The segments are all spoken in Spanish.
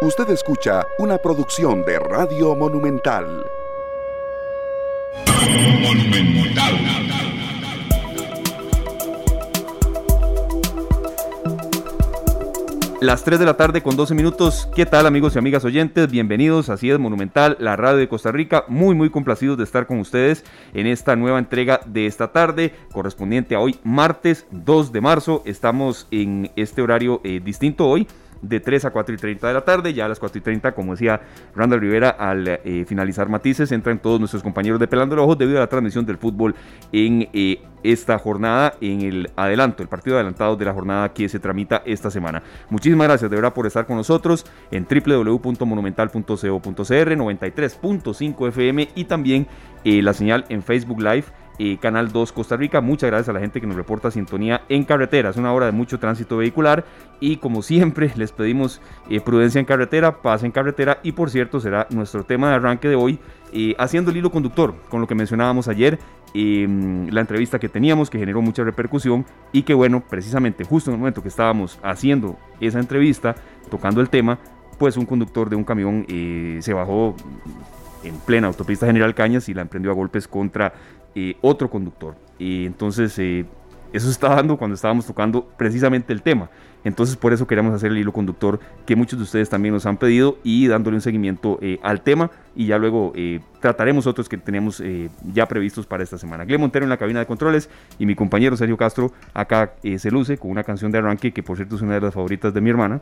Usted escucha una producción de Radio Monumental. Las 3 de la tarde con 12 minutos. ¿Qué tal amigos y amigas oyentes? Bienvenidos, así es Monumental, la radio de Costa Rica. Muy, muy complacidos de estar con ustedes en esta nueva entrega de esta tarde, correspondiente a hoy, martes 2 de marzo. Estamos en este horario eh, distinto hoy de 3 a 4 y 30 de la tarde. Ya a las 4 y 30, como decía Randall Rivera, al eh, finalizar matices, entran todos nuestros compañeros de Pelando el Ojo debido a la transmisión del fútbol en eh, esta jornada, en el adelanto, el partido adelantado de la jornada que se tramita esta semana. Muchísimas gracias de verdad por estar con nosotros en www.monumental.co.cr, 93.5 FM y también eh, la señal en Facebook Live Canal 2 Costa Rica. Muchas gracias a la gente que nos reporta sintonía en carretera. Es una hora de mucho tránsito vehicular y como siempre les pedimos eh, prudencia en carretera, paz en carretera y por cierto será nuestro tema de arranque de hoy eh, haciendo el hilo conductor con lo que mencionábamos ayer, em, la entrevista que teníamos que generó mucha repercusión y que bueno, precisamente justo en el momento que estábamos haciendo esa entrevista, tocando el tema, pues un conductor de un camión eh, se bajó en plena autopista General Cañas y la emprendió a golpes contra otro conductor. Y entonces eh, eso se estaba dando cuando estábamos tocando precisamente el tema. Entonces por eso queremos hacer el hilo conductor que muchos de ustedes también nos han pedido y dándole un seguimiento eh, al tema y ya luego trataremos otros que tenemos ya previstos para esta semana. Gle Montero en la cabina de controles y mi compañero Sergio Castro acá se luce con una canción de arranque que por cierto es una de las favoritas de mi hermana,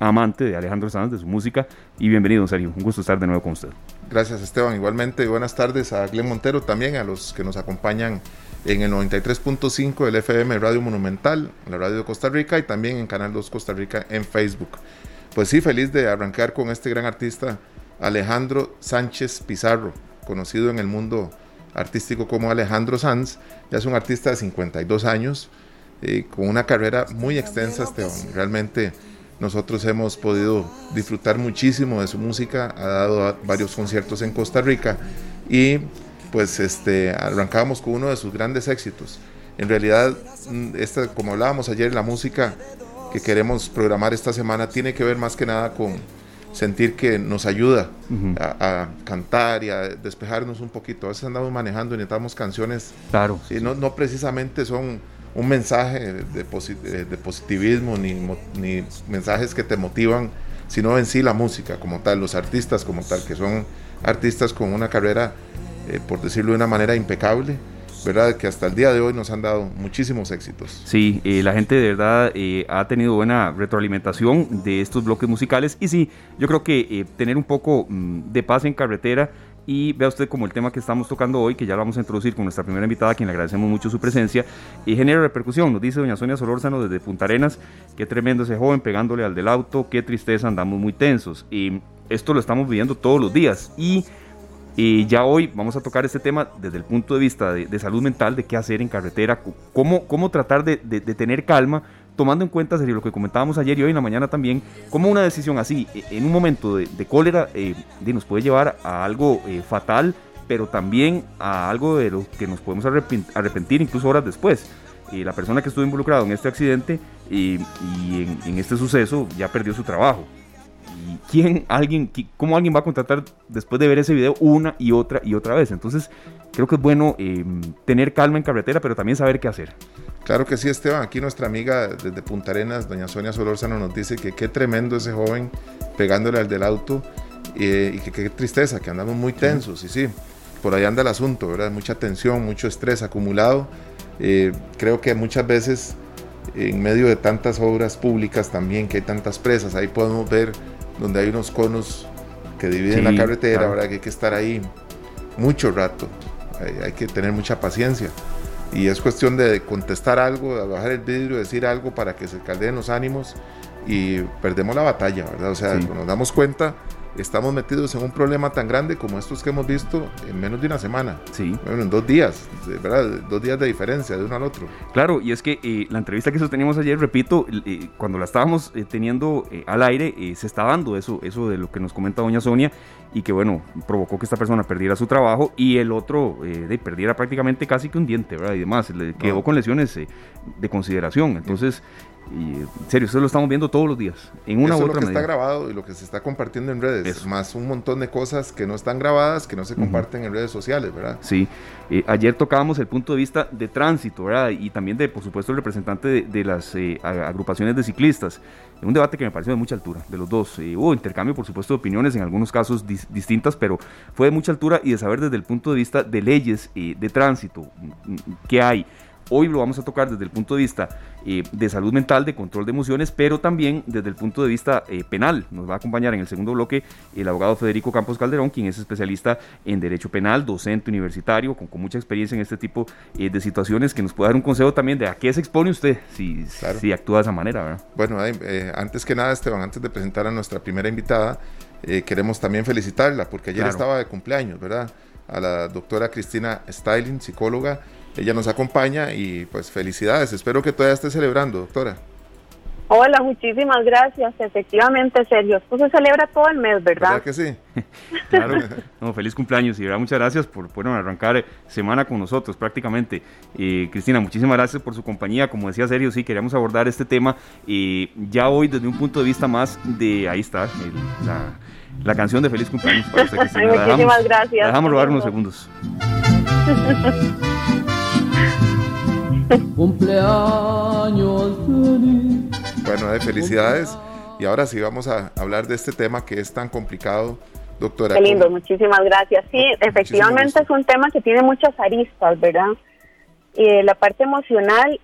amante de Alejandro Sanz, de su música y bienvenido Sergio, un gusto estar de nuevo con usted. Gracias Esteban, igualmente buenas tardes a Glenn Montero también, a los que nos acompañan en el 93.5 del FM Radio Monumental, la radio de Costa Rica y también en Canal 2 Costa Rica en Facebook. Pues sí, feliz de arrancar con este gran artista Alejandro Sánchez Pizarro, conocido en el mundo artístico como Alejandro Sanz, ya es un artista de 52 años, con una carrera muy extensa, Esteban, realmente nosotros hemos podido disfrutar muchísimo de su música, ha dado varios conciertos en Costa Rica y pues este, arrancábamos con uno de sus grandes éxitos. En realidad, mm, esta, como hablábamos ayer, la música que queremos programar esta semana tiene que ver más que nada con sentir que nos ayuda a, cantar y a despejarnos un poquito. A veces andamos manejando y necesitamos canciones. Claro. Y no, no precisamente son un mensaje de, positivismo ni, ni, mensajes que te motivan, sino en sí la música como tal, los artistas como tal, que son artistas con una carrera, eh, por decirlo de una manera, impecable. ¿verdad? Que hasta el día de hoy nos han dado muchísimos éxitos. Sí, eh, la gente de verdad eh, ha tenido buena retroalimentación de estos bloques musicales y sí, yo creo que tener un poco mm, de paz en carretera y vea usted como el tema que estamos tocando hoy, que ya lo vamos a introducir con nuestra primera invitada, a quien le agradecemos mucho su presencia, y genera repercusión. Nos dice doña Sonia Solórzano desde Punta Arenas, qué tremendo ese joven pegándole al del auto, qué tristeza, andamos muy tensos. Y esto lo estamos viviendo todos los días. Y, ya hoy vamos a tocar este tema desde el punto de vista de, salud mental, de qué hacer en carretera, cómo, cómo tratar de, tener calma tomando en cuenta, serio, lo que comentábamos ayer y hoy en la mañana también, como una decisión así, e, en un momento de, cólera, eh, nos puede llevar a algo eh, fatal, pero también a algo de lo que nos podemos arrepentir incluso horas después. la persona que estuvo involucrada en este accidente y en, este suceso ya perdió su trabajo. ¿Y quién, alguien, cómo alguien va a contratar después de ver ese video una y otra y otra vez? Entonces, creo que es bueno eh, tener calma en carretera, pero también saber qué hacer. Claro que sí, Esteban. Aquí nuestra amiga desde Punta Arenas, doña Sonia Solórzano, nos dice que qué tremendo ese joven pegándole al del auto y que qué tristeza, que andamos muy tensos. Y sí, por ahí anda el asunto, ¿verdad? Mucha tensión, mucho estrés acumulado. Eh, creo que muchas veces en medio de tantas obras públicas también, que hay tantas presas, ahí podemos ver donde hay unos conos que dividen la carretera, ¿verdad? Que hay que estar ahí mucho rato. hay que tener mucha paciencia y es cuestión de contestar algo, bajar el vidrio, decir algo para que se caldeen los ánimos y perdemos la batalla, ¿verdad? O sea, nos damos cuenta, estamos metidos en un problema tan grande como estos que hemos visto en menos de una semana. Sí. Bueno, en dos días, ¿verdad? Dos días de diferencia de uno al otro. Claro, y es que eh, la entrevista que sosteníamos ayer, repito, eh, cuando la estábamos eh, teniendo al aire, se está dando eso, eso de lo que nos comenta doña Sonia y que bueno, provocó que esta persona perdiera su trabajo y el otro de, perdiera prácticamente casi que un diente, ¿verdad? Y demás, le quedó con lesiones de consideración. Entonces, Y en serio, eso lo estamos viendo todos los días, en una Eso u es lo otra que medida. está grabado y lo que se está compartiendo en redes, Eso. más un montón de cosas que no están grabadas, que no se comparten en redes sociales, ¿verdad? Sí, eh, ayer tocábamos el punto de vista de tránsito, ¿verdad? Y también de, por supuesto, el representante de, de las eh, agrupaciones de ciclistas. Un debate que me pareció de mucha altura, de los dos. Eh, hubo intercambio, por supuesto, de opiniones, en algunos casos dis- distintas, pero fue de mucha altura y de saber desde el punto de vista de leyes eh, de tránsito, mm, mm, qué hay. Hoy lo vamos a tocar desde el punto de vista eh, de salud mental, de control de emociones, pero también desde el punto de vista eh, penal. Nos va a acompañar en el segundo bloque el abogado Federico Campos Calderón, quien es especialista en derecho penal, docente universitario, con, con mucha experiencia en este tipo eh, de situaciones, que nos puede dar un consejo también de a qué se expone usted si, Claro. si actúa de esa manera. ¿verdad? Bueno, antes que nada, Esteban, antes de presentar a nuestra primera invitada, queremos también felicitarla, porque ayer Claro. estaba de cumpleaños, ¿verdad? A la doctora Cristina Styling, psicóloga. Ella nos acompaña y pues felicidades. Espero que todavía esté celebrando, doctora. Hola, muchísimas gracias. Efectivamente, Sergio, esto se celebra todo el mes, ¿Verdad ¿verdad? que sí? Claro, no, feliz cumpleaños y de verdad muchas gracias por bueno, arrancar eh, semana con nosotros prácticamente. Eh, Cristina, muchísimas gracias por su compañía. Como decía Sergio, sí, queríamos abordar este tema eh, ya hoy desde un punto de vista más de, ahí está, el- la, la canción de feliz cumpleaños para usted, Cristina. La Muchísimas dejamos- gracias. La dejamos robar unos segundos. Cumpleaños feliz. Bueno, de felicidades. Y ahora sí vamos a hablar de este tema que es tan complicado, doctora. Qué lindo, ¿Cómo- muchísimas gracias. Sí, efectivamente es un tema que tiene muchas aristas, ¿verdad? Y la parte emocional,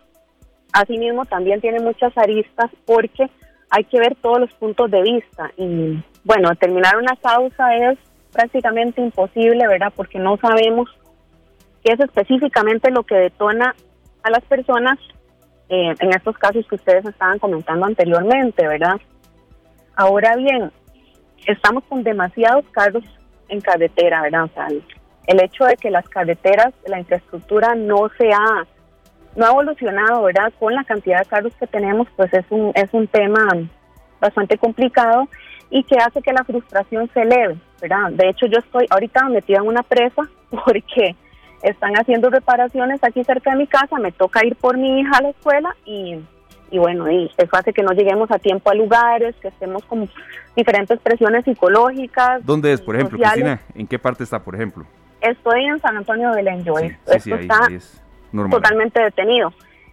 asimismo, también tiene muchas aristas porque hay que ver todos los puntos de vista. Y bueno, determinar una causa es prácticamente imposible, ¿verdad? Porque no sabemos qué es específicamente lo que detona a las personas eh, en estos casos que ustedes estaban comentando anteriormente, ¿verdad? Ahora bien, estamos con demasiados carros en carretera, ¿verdad? O sea, el, hecho de que las carreteras, la infraestructura no se ha, no ha evolucionado, ¿verdad? Con la cantidad de carros que tenemos, pues es un, es un tema bastante complicado y que hace que la frustración se eleve, ¿verdad? De hecho, yo estoy ahorita metida en una presa porque están haciendo reparaciones aquí cerca de mi casa, me toca ir por mi hija a la escuela y, y bueno, y eso hace que no lleguemos a tiempo a lugares, que estemos con diferentes presiones psicológicas. ¿Dónde es, por ejemplo, sociales. Cristina? ¿En qué parte está, por ejemplo? Estoy en San Antonio de Belén, Sí, Joyce. sí, sí, Esto ahí, está ahí es normal. totalmente detenido.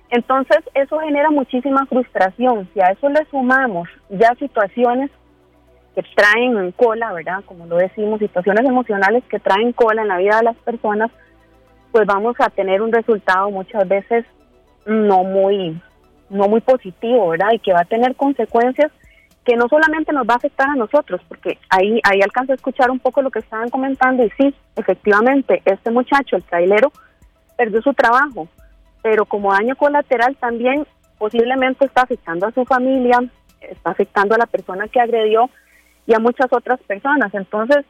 Entonces, eso genera muchísima frustración. Si a eso le sumamos ya situaciones que traen cola, ¿verdad? Como lo decimos, situaciones emocionales que traen cola en la vida de las personas, pues vamos a tener un resultado muchas veces no muy no muy positivo, ¿verdad? Y que va a tener consecuencias que no solamente nos va a afectar a nosotros, porque ahí ahí alcanzo a escuchar un poco lo que estaban comentando y sí, efectivamente, este muchacho, el trailero, perdió su trabajo, pero como daño colateral también posiblemente está afectando a su familia, está afectando a la persona que agredió y a muchas otras personas. Entonces,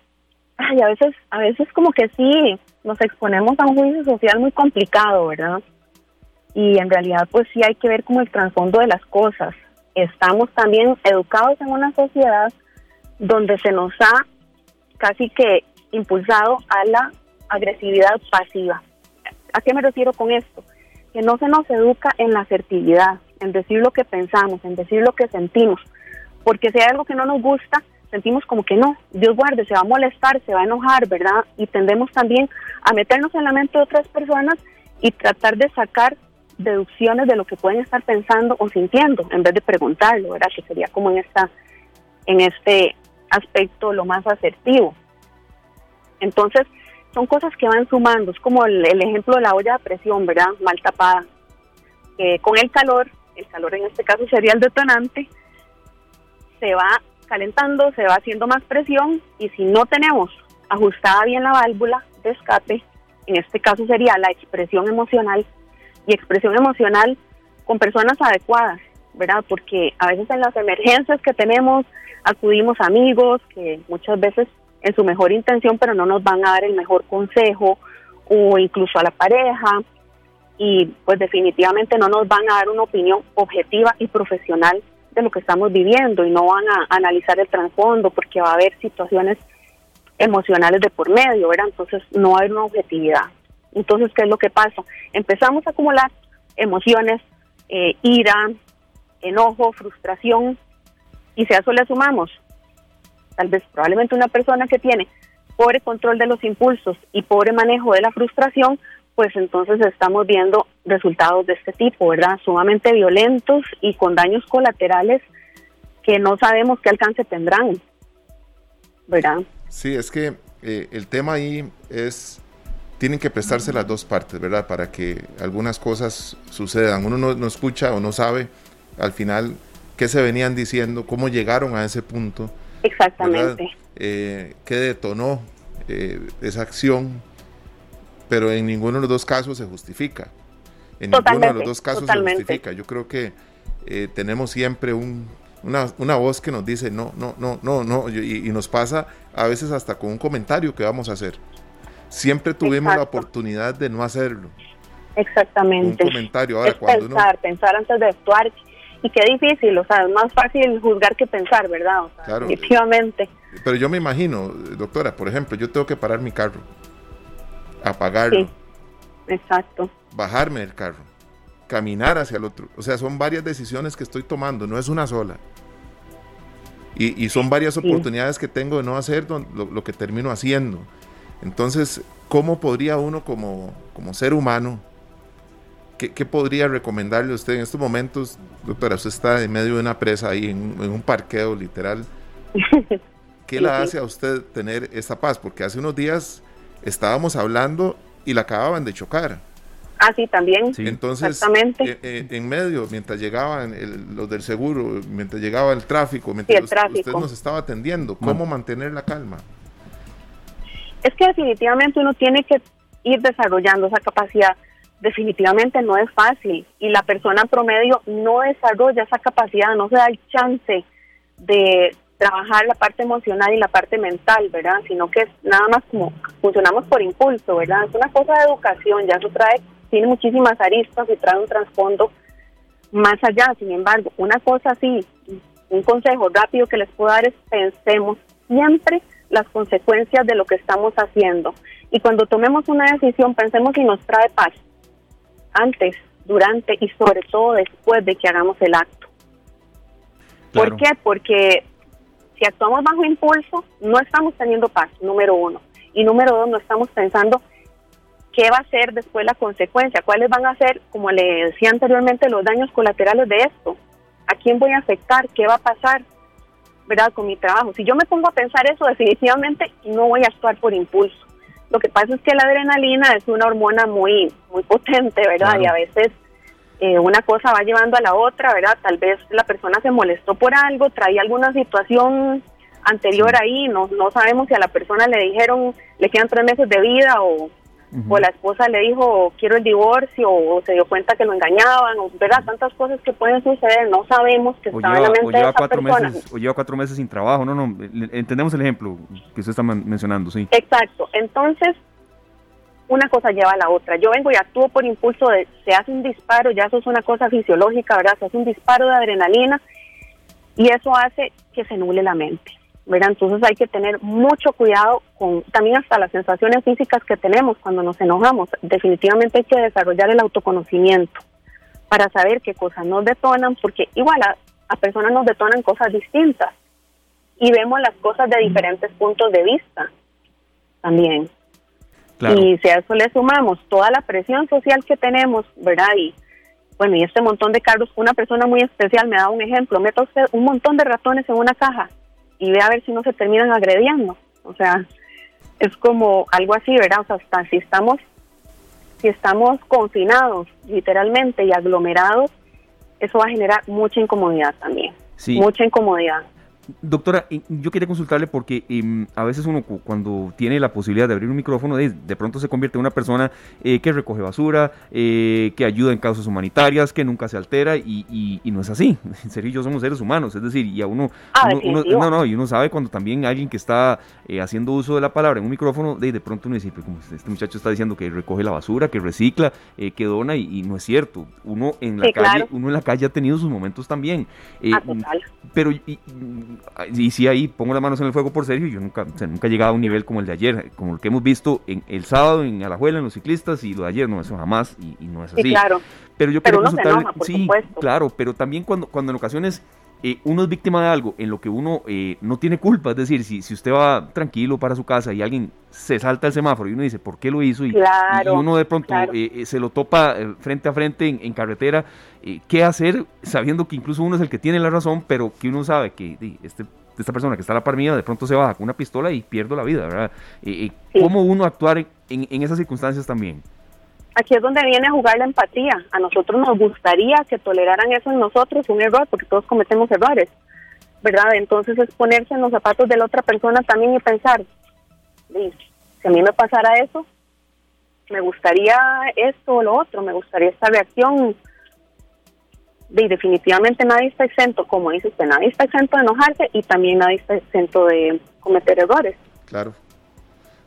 ay, a veces, a veces como que sí nos exponemos a un juicio social muy complicado, ¿verdad? Y en realidad, pues sí hay que ver como el trasfondo de las cosas. Estamos también educados en una sociedad donde se nos ha casi que impulsado a la agresividad pasiva. ¿A qué me refiero con esto? Que no se nos educa en la asertividad, en decir lo que pensamos, en decir lo que sentimos. Porque si hay algo que no nos gusta, sentimos como que no, Dios guarde, se va a molestar, se va a enojar, ¿verdad? Y tendemos también a meternos en la mente de otras personas y tratar de sacar deducciones de lo que pueden estar pensando o sintiendo, en vez de preguntarlo, ¿verdad? Que sería como en esta, en este aspecto lo más asertivo. Entonces, son cosas que van sumando, es como el, ejemplo de la olla de presión, ¿verdad? Mal tapada. Eh, con el calor, el calor en este caso sería el detonante, se va calentando, se va haciendo más presión y si no tenemos ajustada bien la válvula de escape, en este caso sería la expresión emocional y expresión emocional con personas adecuadas, ¿verdad? Porque a veces en las emergencias que tenemos acudimos a amigos que muchas veces en su mejor intención, pero no nos van a dar el mejor consejo o incluso a la pareja y pues definitivamente no nos van a dar una opinión objetiva y profesional de lo que estamos viviendo y no van a analizar el trasfondo porque va a haber situaciones emocionales de por medio, ¿verdad? Entonces no haber una objetividad. Entonces, ¿qué es lo que pasa? Empezamos a acumular emociones, eh, ira, enojo, frustración, y si a eso le sumamos, tal vez probablemente una persona que tiene pobre control de los impulsos y pobre manejo de la frustración, pues entonces estamos viendo resultados de este tipo, ¿verdad? Sumamente violentos y con daños colaterales que no sabemos qué alcance tendrán, ¿verdad? Sí, es que eh, el tema ahí es, tienen que prestarse las dos partes, ¿verdad? Para que algunas cosas sucedan. Uno no, escucha o no sabe al final qué se venían diciendo, cómo llegaron a ese punto. Exactamente. Eh, qué detonó eh, esa acción pero en ninguno de los dos casos se justifica. En ninguno de los dos casos se justifica. Yo creo que eh, tenemos siempre un, una, una, voz que nos dice no, no, no, no, no, y, nos pasa a veces hasta con un comentario que vamos a hacer. Siempre tuvimos la oportunidad de no hacerlo. Exactamente. Un comentario. Ahora, es pensar, pensar antes de actuar. Y qué difícil, o sea, es más fácil juzgar que pensar, ¿verdad? O sea, claro. Definitivamente. Pero yo me imagino, doctora, por ejemplo, yo tengo que parar mi carro apagarlo. Sí, exacto. Bajarme del carro, caminar hacia el otro. O sea, son varias decisiones que estoy tomando, no es una sola. Y, son varias oportunidades que tengo de no hacer lo, que termino haciendo. Entonces, ¿cómo podría uno como, como ser humano, qué, podría recomendarle a usted en estos momentos? Doctora, usted está en medio de una presa ahí, en, en un parqueo literal. ¿Qué la hace a usted tener esa paz? Porque hace unos días estábamos hablando y la acababan de chocar. Ah, sí, también. Entonces, Exactamente. Eh, eh, en medio, mientras llegaban los del seguro, mientras llegaba el tráfico, mientras usted nos estaba atendiendo, ¿cómo mantener la calma? Es que definitivamente uno tiene que ir desarrollando esa capacidad. Definitivamente no es fácil y la persona promedio no desarrolla esa capacidad, no se da el chance de, trabajar la parte emocional y la parte mental, ¿verdad? Sino que es nada más como funcionamos por impulso, ¿verdad? Es una cosa de educación, ya eso trae, tiene muchísimas aristas y trae un trasfondo más allá. Sin embargo, una cosa así, un consejo rápido que les puedo dar es pensemos siempre las consecuencias de lo que estamos haciendo. Y cuando tomemos una decisión, pensemos si nos trae paz antes, durante y sobre todo después de que hagamos el acto. ¿Por qué? Porque si actuamos bajo impulso, no estamos teniendo paz, número uno. Y número dos, no estamos pensando qué va a ser después la consecuencia, cuáles van a ser, como le decía anteriormente, los daños colaterales de esto. ¿A quién voy a afectar? ¿Qué va a pasar? ¿Verdad? Con mi trabajo. Si yo me pongo a pensar eso, definitivamente no voy a actuar por impulso. Lo que pasa es que la adrenalina es una hormona muy, muy potente, ¿verdad? Y a veces eh, una cosa va llevando a la otra, ¿verdad? Tal vez la persona se molestó por algo, traía alguna situación anterior ahí, no, no sabemos si a la persona le dijeron le quedan tres meses de vida o, o la esposa le dijo quiero el divorcio o se dio cuenta que lo engañaban, o, ¿verdad? Tantas cosas que pueden suceder, no sabemos que estaba en la mente de cuatro persona. Meses, o lleva cuatro meses sin trabajo, no, no, entendemos el ejemplo que usted está mencionando, sí. Exacto, entonces una cosa lleva a la otra. Yo vengo y actúo por impulso de, se hace un disparo, ya eso es una cosa fisiológica, ¿verdad? Se hace un disparo de adrenalina y eso hace que se nuble la mente, ¿verdad? Entonces hay que tener mucho cuidado con también hasta las sensaciones físicas que tenemos cuando nos enojamos. Definitivamente hay que desarrollar el autoconocimiento para saber qué cosas nos detonan, porque igual a, a personas nos detonan cosas distintas y vemos las cosas de diferentes puntos de vista también. Y si a eso le sumamos toda la presión social que tenemos, ¿verdad? Y bueno, y este montón de cargos, una persona muy especial me da un ejemplo, meta usted un montón de ratones en una caja y ve a ver si no se terminan agrediendo. O sea, es como algo así, ¿verdad? O sea, hasta si estamos, si estamos confinados literalmente y aglomerados, eso va a generar mucha incomodidad también. Sí. Mucha incomodidad. Doctora, yo quería consultarle porque em, a veces uno cuando tiene la posibilidad de abrir un micrófono, de, pronto se convierte en una persona eh, que recoge basura, eh, que ayuda en causas humanitarias, que nunca se altera y, no es así. En serio, yo somos seres humanos, es decir, y a uno, ah, no, no, y uno sabe cuando también alguien que está eh, haciendo uso de la palabra en un micrófono, de, de pronto uno dice, como este muchacho está diciendo que recoge la basura, que recicla, que dona y, no es cierto. Uno en la calle, uno en la calle ha tenido sus momentos también. Ah, pero y sí ahí pongo las manos en el fuego por serio, yo nunca, nunca he llegado a un nivel como el de ayer, como el que hemos visto en el sábado en Alajuela, en los ciclistas, y lo de ayer no, eso jamás, y, no es así. claro. Pero yo Pero quiero uno se consultarle, enoja, por sí, supuesto. claro, pero también cuando, cuando en ocasiones eh, uno es víctima de algo en lo que uno eh, no tiene culpa, es decir, si, si usted va tranquilo para su casa y alguien se salta el semáforo y uno dice, ¿por qué lo hizo? Y, Claro, y uno de pronto claro. eh, eh, se lo topa frente a frente en, en carretera, ¿qué hacer sabiendo que incluso uno es el que tiene la razón, pero que uno sabe que este, esta persona que está a la par mía de pronto se baja con una pistola y pierdo la vida, ¿verdad? Sí. ¿Cómo uno actuar en- en esas circunstancias también? Aquí es donde viene a jugar la empatía. A nosotros nos gustaría que toleraran eso en nosotros, un error, porque todos cometemos errores, ¿verdad? Entonces es ponerse en los zapatos de la otra persona también y pensar, "Di, si a mí me pasara eso, me gustaría esto o lo otro, me gustaría esta reacción. Y definitivamente nadie está exento, como dice usted, nadie está exento de enojarse y también nadie está exento de cometer errores. Claro.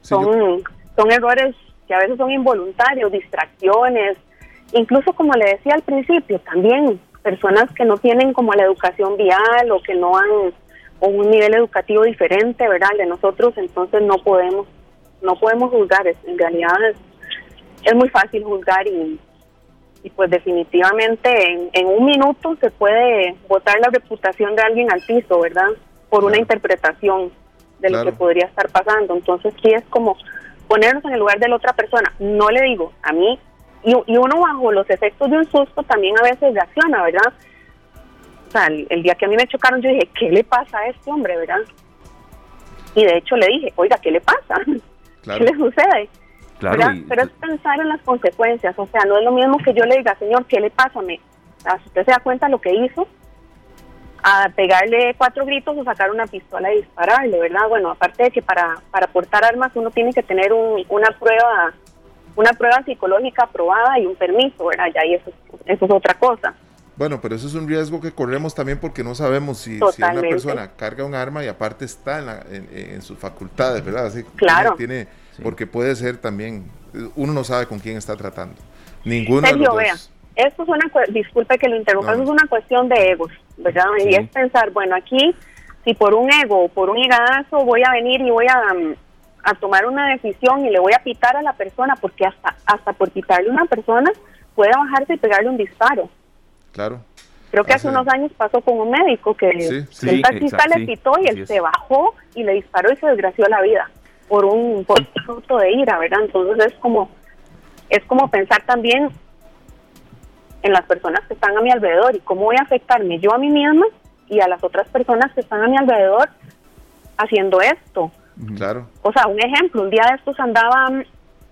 Sí, yo- son, son errores que a veces son involuntarios, distracciones, incluso como le decía al principio, también personas que no tienen como la educación vial o que no han o un nivel educativo diferente, ¿verdad? de nosotros, entonces no podemos no podemos juzgar, en realidad es, es muy fácil juzgar y, y pues definitivamente en, en un minuto se puede botar la reputación de alguien al piso, ¿verdad? Por una interpretación de lo Claro. que podría estar pasando. Entonces sí es como ponernos en el lugar de la otra persona. No le digo, a mí, y, y uno bajo los efectos de un susto también a veces reacciona, ¿verdad? O sea, el, el día que a mí me chocaron yo dije, ¿qué le pasa a este hombre, verdad? Y de hecho le dije, oiga, ¿qué le pasa? claro. ¿Qué le sucede? Claro, Pero es pensar en las consecuencias, o sea, no es lo mismo que yo le diga, señor, ¿qué le pasa? Me, o sea, si usted se da cuenta de lo que hizo, a pegarle cuatro gritos o sacar una pistola y dispararle, ¿verdad? Bueno, aparte de que para, para portar armas uno tiene que tener un- una prueba una prueba psicológica aprobada y un permiso, ¿verdad? Ya y eso, eso es otra cosa. Bueno, pero eso es un riesgo que corremos también porque no sabemos si, si una persona carga un arma y aparte está en, la- en- en sus facultades, ¿verdad? Así, Claro. Tiene, Sí. Porque puede ser también, uno no sabe con quién está tratando. Ninguno de Sergio, los vea, dos. Esto es una, disculpe que lo interrumpa, No, es una cuestión de egos, ¿verdad? Sí. Y es pensar, bueno, aquí, si por un ego o por un higadazo voy a venir y voy a, mm, a tomar una decisión y le voy a pitar a la persona, porque hasta, hasta por pitarle a una persona puede bajarse y pegarle un disparo. Claro. Creo que hace Hace- unos años pasó con un médico que, Sí, el taxista le pitó y él se bajó y le disparó y se desgració la vida por un por un fruto de ira, ¿verdad? Entonces es como es como pensar también en las personas que están a mi alrededor y cómo voy a afectarme yo a mí misma y a las otras personas que están a mi alrededor haciendo esto. Claro. O sea, un ejemplo, un día de estos andaba mm,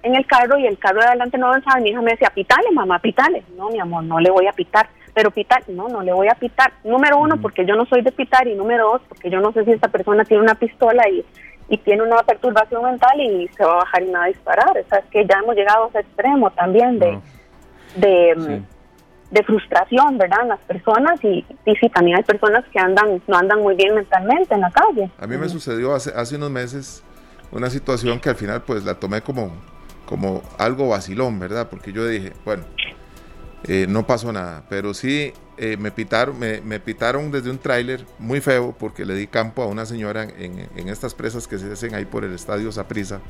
en el carro y el carro de adelante no avanzaba y mi hija me decía, pitale, mamá, pitale. No, mi amor, no le voy a pitar. Pero pitar, no, no le voy a pitar. Número uno, porque yo no soy de pitar y número dos, porque yo no sé si esta persona tiene una pistola y, y tiene una perturbación mental y se va a bajar y me va a disparar. O sea, es que ya hemos llegado a ese extremo también de, No. de, mm, Sí. De frustración, ¿verdad? En las personas y, y sí, también hay personas que andan no andan muy bien mentalmente en la calle. A mí me sucedió hace, hace unos meses una situación que al final pues la tomé como, como algo vacilón, ¿verdad? Porque yo dije, bueno, eh, no pasó nada, pero sí eh, me pitaron, me, me pitaron desde un tráiler muy feo porque le di campo a una señora en, en estas presas que se hacen ahí por el estadio Saprisa,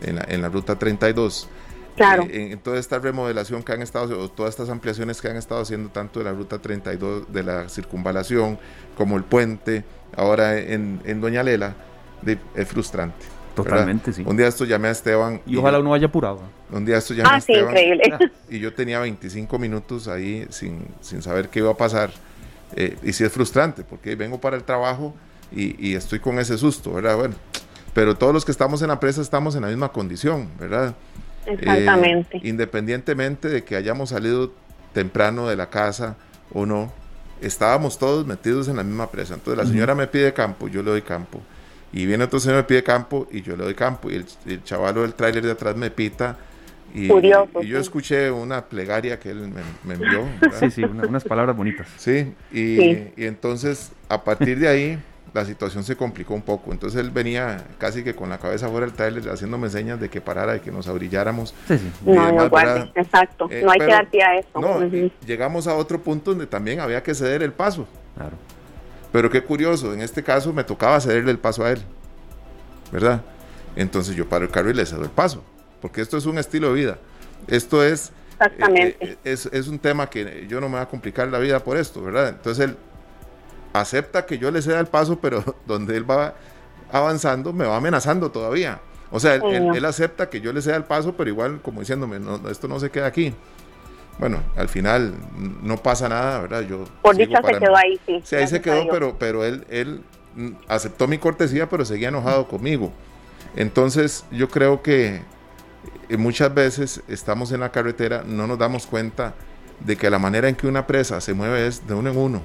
en la, en la ruta 32. Claro. Eh, en, en toda esta remodelación que han estado, o todas estas ampliaciones que han estado haciendo, tanto de la ruta 32 de la circunvalación, como el puente, ahora en, en Doña Lela, de- es frustrante. ¿verdad? Totalmente, sí. Un día esto llamé a Esteban. Y ojalá uno vaya apurado. Un día esto llamé a Ah, sí, Esteban. increíble. Y yo tenía 25 minutos ahí sin, sin saber qué iba a pasar. Eh, y sí es frustrante, porque vengo para el trabajo y, y estoy con ese susto, ¿verdad? Bueno, pero todos los que estamos en la presa estamos en la misma condición, ¿verdad? Exactamente. Eh, independientemente de que hayamos salido temprano de la casa o no, estábamos todos metidos en la misma presa. Entonces la señora me pide campo, yo le doy campo. Y viene otro señor me pide campo y yo le doy campo. Y el, el chavalo del tráiler de atrás me pita. Y, Curioso, y yo sí. escuché una plegaria que él me, me envió. ¿verdad? Sí, sí, una- unas palabras bonitas. Sí, y, Sí. y entonces a partir de ahí la situación se complicó un poco. Entonces él venía casi que con la cabeza fuera del trailer haciéndome señas de que parara, de que nos abrilláramos. Sí, sí. y No, no guarde, exacto. Eh, no hay pero- que dar pie a eso. No, y llegamos a otro punto donde también había que ceder el paso. Claro. Pero qué curioso, en este caso me tocaba cederle el paso a él, ¿verdad? Entonces yo paro el carro y le cedo el paso, porque esto es un estilo de vida. Esto es Exactamente. es, es un tema que yo no me voy a complicar la vida por esto, ¿verdad? Entonces él acepta que yo le ceda el paso, pero donde él va avanzando me va amenazando todavía. O sea, él, acepta que yo le ceda el paso, pero igual como diciéndome, no, esto no se queda aquí. Bueno, al final no pasa nada, ¿verdad? Yo Por dicha se quedó ahí, sí. Sí, ahí se quedó, pero, pero él, él aceptó mi cortesía, pero seguía enojado conmigo. Entonces yo creo que eh, muchas veces estamos en la carretera, no nos damos cuenta de que la manera en que una presa se mueve es de uno en uno.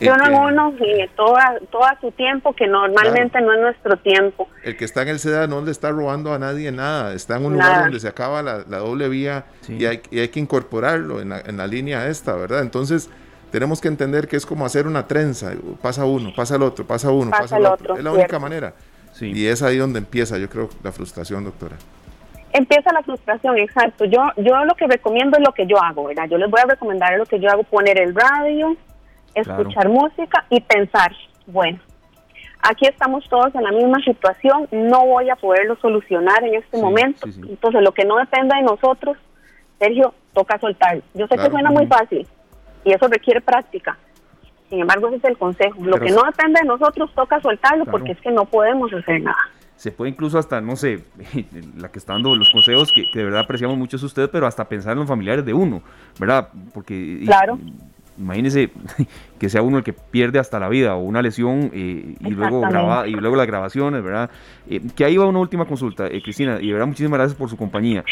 De uno en uno y todo a, su tiempo, que normalmente no es nuestro tiempo. El que está en el SEDA no le está robando a nadie nada, está en un lugar donde se acaba la, doble vía y, hay, y, hay, que incorporarlo en la, en la línea esta, ¿verdad? Entonces tenemos que entender que es como hacer una trenza, pasa uno, pasa el otro, pasa uno, pasa, el otro. Es la única manera. Y es ahí donde empieza, yo creo, la frustración, doctora. Empieza la frustración, exacto. Yo, yo lo que recomiendo es lo que yo hago, ¿verdad? Yo les voy a recomendar lo que yo hago, poner el radio, escuchar música y pensar, bueno, aquí estamos todos en la misma situación, no voy a poderlo solucionar en este momento. Entonces, lo que no dependa de nosotros, Sergio, toca soltarlo. Yo sé que suena muy fácil y eso requiere práctica. Sin embargo, ese es el consejo. Lo que no depende de nosotros, toca soltarlo porque es que no podemos hacer nada se puede incluso hasta, no sé, la que está dando los consejos, que, de verdad apreciamos mucho es usted, pero hasta pensar en los familiares de uno, ¿verdad? Porque claro. Imagínese que sea uno el que pierde hasta la vida o una lesión eh, y, luego graba, y luego las grabaciones, ¿verdad? Eh, que ahí va una última consulta, eh, Cristina, y de verdad muchísimas gracias por su compañía.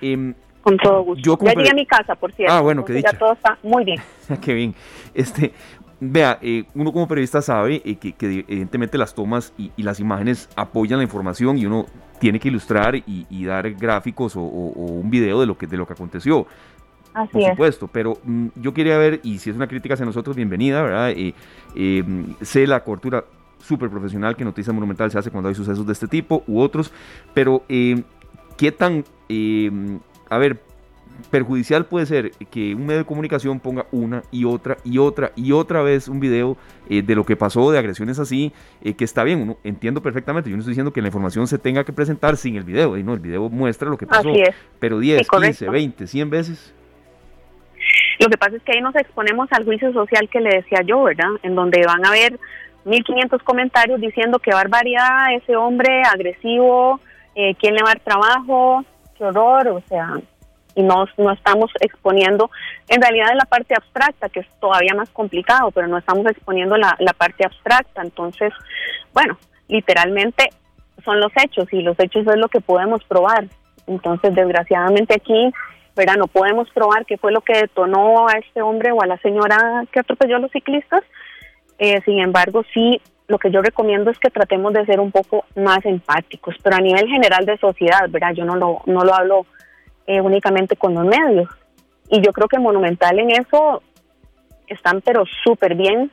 Em, Con todo gusto. ya llegué a mi casa, por cierto. Ah, bueno, que Ya todo está muy bien. qué bien. Este, Vea, eh, uno como periodista sabe eh, que, evidentemente las tomas y, las imágenes apoyan la información y uno tiene que ilustrar y, dar gráficos o, un video de lo que, de lo que aconteció. Así por supuesto, pero mm, yo quería ver, y si es una crítica hacia nosotros, bienvenida, ¿verdad? Eh, sé la cobertura súper profesional que Noticias Monumental se hace cuando hay sucesos de este tipo u otros, pero ¿qué tan, a ver, perjudicial puede ser que un medio de comunicación ponga una y otra y otra y otra vez un video eh, de lo que pasó, de agresiones así, eh, que está bien, uno entiendo perfectamente, yo no estoy diciendo que la información se tenga que presentar sin el video, y no, el video muestra lo que pasó, pero 10, 15, 20, 100 veces. Lo que pasa es que ahí nos exponemos al juicio social que le decía yo, ¿verdad? En donde van a haber 1500 comentarios diciendo que barbaridad, ese hombre agresivo, eh, quién le va a trabajo, qué horror, o sea, y no, no estamos exponiendo, en realidad es la parte abstracta, que es todavía más complicado, pero no estamos exponiendo la, la parte abstracta. Entonces, bueno, literalmente son los hechos y los hechos es lo que podemos probar. Entonces, desgraciadamente aquí, ¿verdad? no podemos probar qué fue lo que detonó a este hombre o a la señora que atropelló a los ciclistas. Eh, sin embargo, sí, lo que yo recomiendo es que tratemos de ser un poco más empáticos, pero a nivel general de sociedad, ¿verdad? Yo no lo, no lo hablo eh, únicamente con los medios. Y yo creo que Monumental en eso están pero súper bien,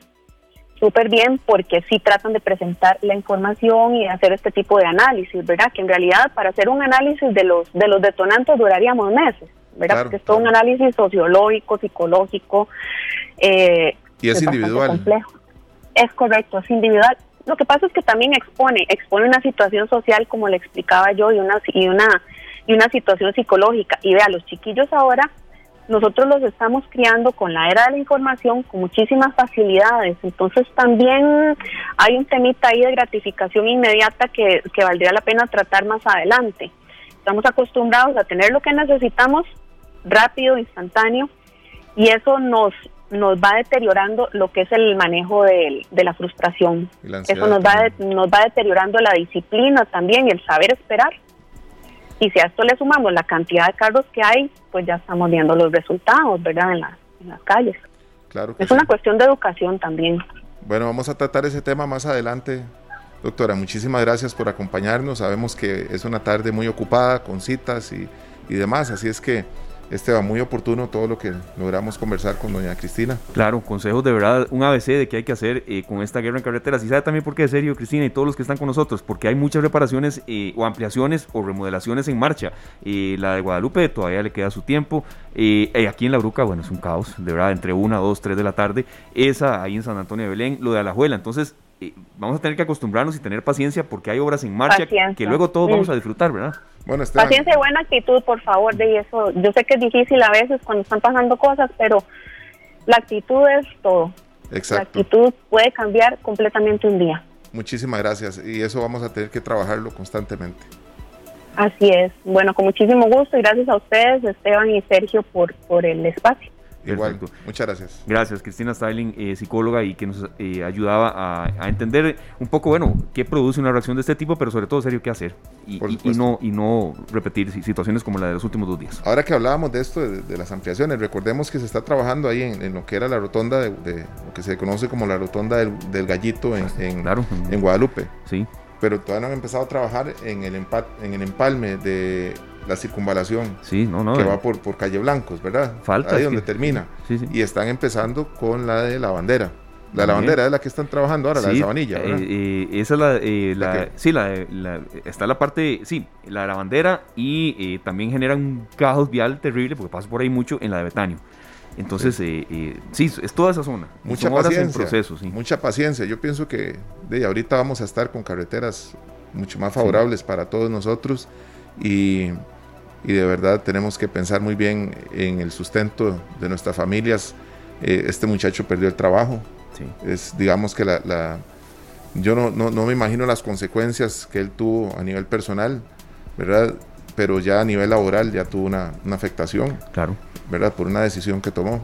súper bien porque sí tratan de presentar la información y hacer este tipo de análisis, ¿verdad? Que en realidad para hacer un análisis de los de los detonantes duraríamos meses, ¿verdad? porque es todo un análisis sociológico, psicológico. Eh, y es, individual. Complejo. Es correcto, es individual. Lo que pasa es que también expone, expone una situación social, como le explicaba yo, y una, y una y una situación psicológica. Y vea, los chiquillos ahora, nosotros los estamos criando con la era de la información, con muchísimas facilidades. Entonces también hay un temita ahí de gratificación inmediata que, que valdría la pena tratar más adelante. Estamos acostumbrados a tener lo que necesitamos rápido, instantáneo, y eso nos nos va deteriorando lo que es el manejo de, de la frustración. Eso nos va, nos va deteriorando la disciplina también, el saber esperar. Y si a esto le sumamos la cantidad de carros que hay, pues ya estamos viendo los resultados, ¿verdad? En, en las calles. Claro es una cuestión de educación también. Bueno, vamos a tratar ese tema más adelante. Doctora, muchísimas gracias por acompañarnos. Sabemos que es una tarde muy ocupada con citas y, y demás, así es que este va muy oportuno todo lo que logramos conversar con doña Cristina. Claro, consejos de verdad, un ABC de qué hay que hacer eh, con esta guerra en carreteras. Y sabe también por qué serio, Cristina, y todos los que están con nosotros, porque hay muchas reparaciones eh, o ampliaciones o remodelaciones en marcha. Eh, la de Guadalupe todavía le queda su tiempo. aquí en La Bruca, bueno, es un caos, de verdad, entre una, dos, tres de la tarde. Esa ahí en San Antonio de Belén, lo de Alajuela. Entonces, vamos a tener que acostumbrarnos y tener paciencia porque hay obras en marcha que luego todos vamos a disfrutar, ¿verdad? Bueno, Paciencia y buena actitud, por favor, de eso. Yo sé que es difícil a veces cuando están pasando cosas, pero la actitud es todo. Exacto. La actitud puede cambiar completamente un día. Muchísimas gracias y eso vamos a tener que trabajarlo constantemente. Así es. Bueno, con muchísimo gusto y gracias a ustedes, Esteban y Sergio, por, por el espacio. Igual, muchas gracias. Gracias, Cristina Styling, eh, psicóloga y que nos eh, ayudaba a, entender un poco, bueno, qué produce una reacción de este tipo, pero sobre todo, serio, qué hacer y, no, y no repetir situaciones como la de los últimos dos días. Ahora que hablábamos de esto, de, las ampliaciones, recordemos que se está trabajando ahí en, lo que era la rotonda, de, lo que se conoce como la rotonda del, gallito en, en Guadalupe. Sí pero todavía no han empezado a trabajar en el, en el empalme de la circunvalación sí, no, no, que va por, por Calle Blancos, ¿verdad? Falta. Ahí donde termina. Y están empezando con la de la bandera. La lavandera es la que están trabajando ahora, la de Sabanilla, ¿verdad? Eh, eh, esa es la, eh, la, sí, la, está la parte, sí, la de la bandera y también genera un caos vial terrible porque pasa por ahí mucho en la de Betanio. Entonces, sí, eh, sí es toda esa zona. Mucha paciencia. Mucha paciencia. Yo pienso que de ahorita vamos a estar con carreteras mucho más favorables para todos nosotros y, y, de verdad tenemos que pensar muy bien en el sustento de nuestras familias. Eh, este muchacho perdió el trabajo. Es, digamos que la, la yo no, no, no, me imagino las consecuencias que él tuvo a nivel personal, ¿verdad? Pero ya a nivel laboral ya tuvo una, una afectación. Claro. ¿verdad? Por una decisión que tomó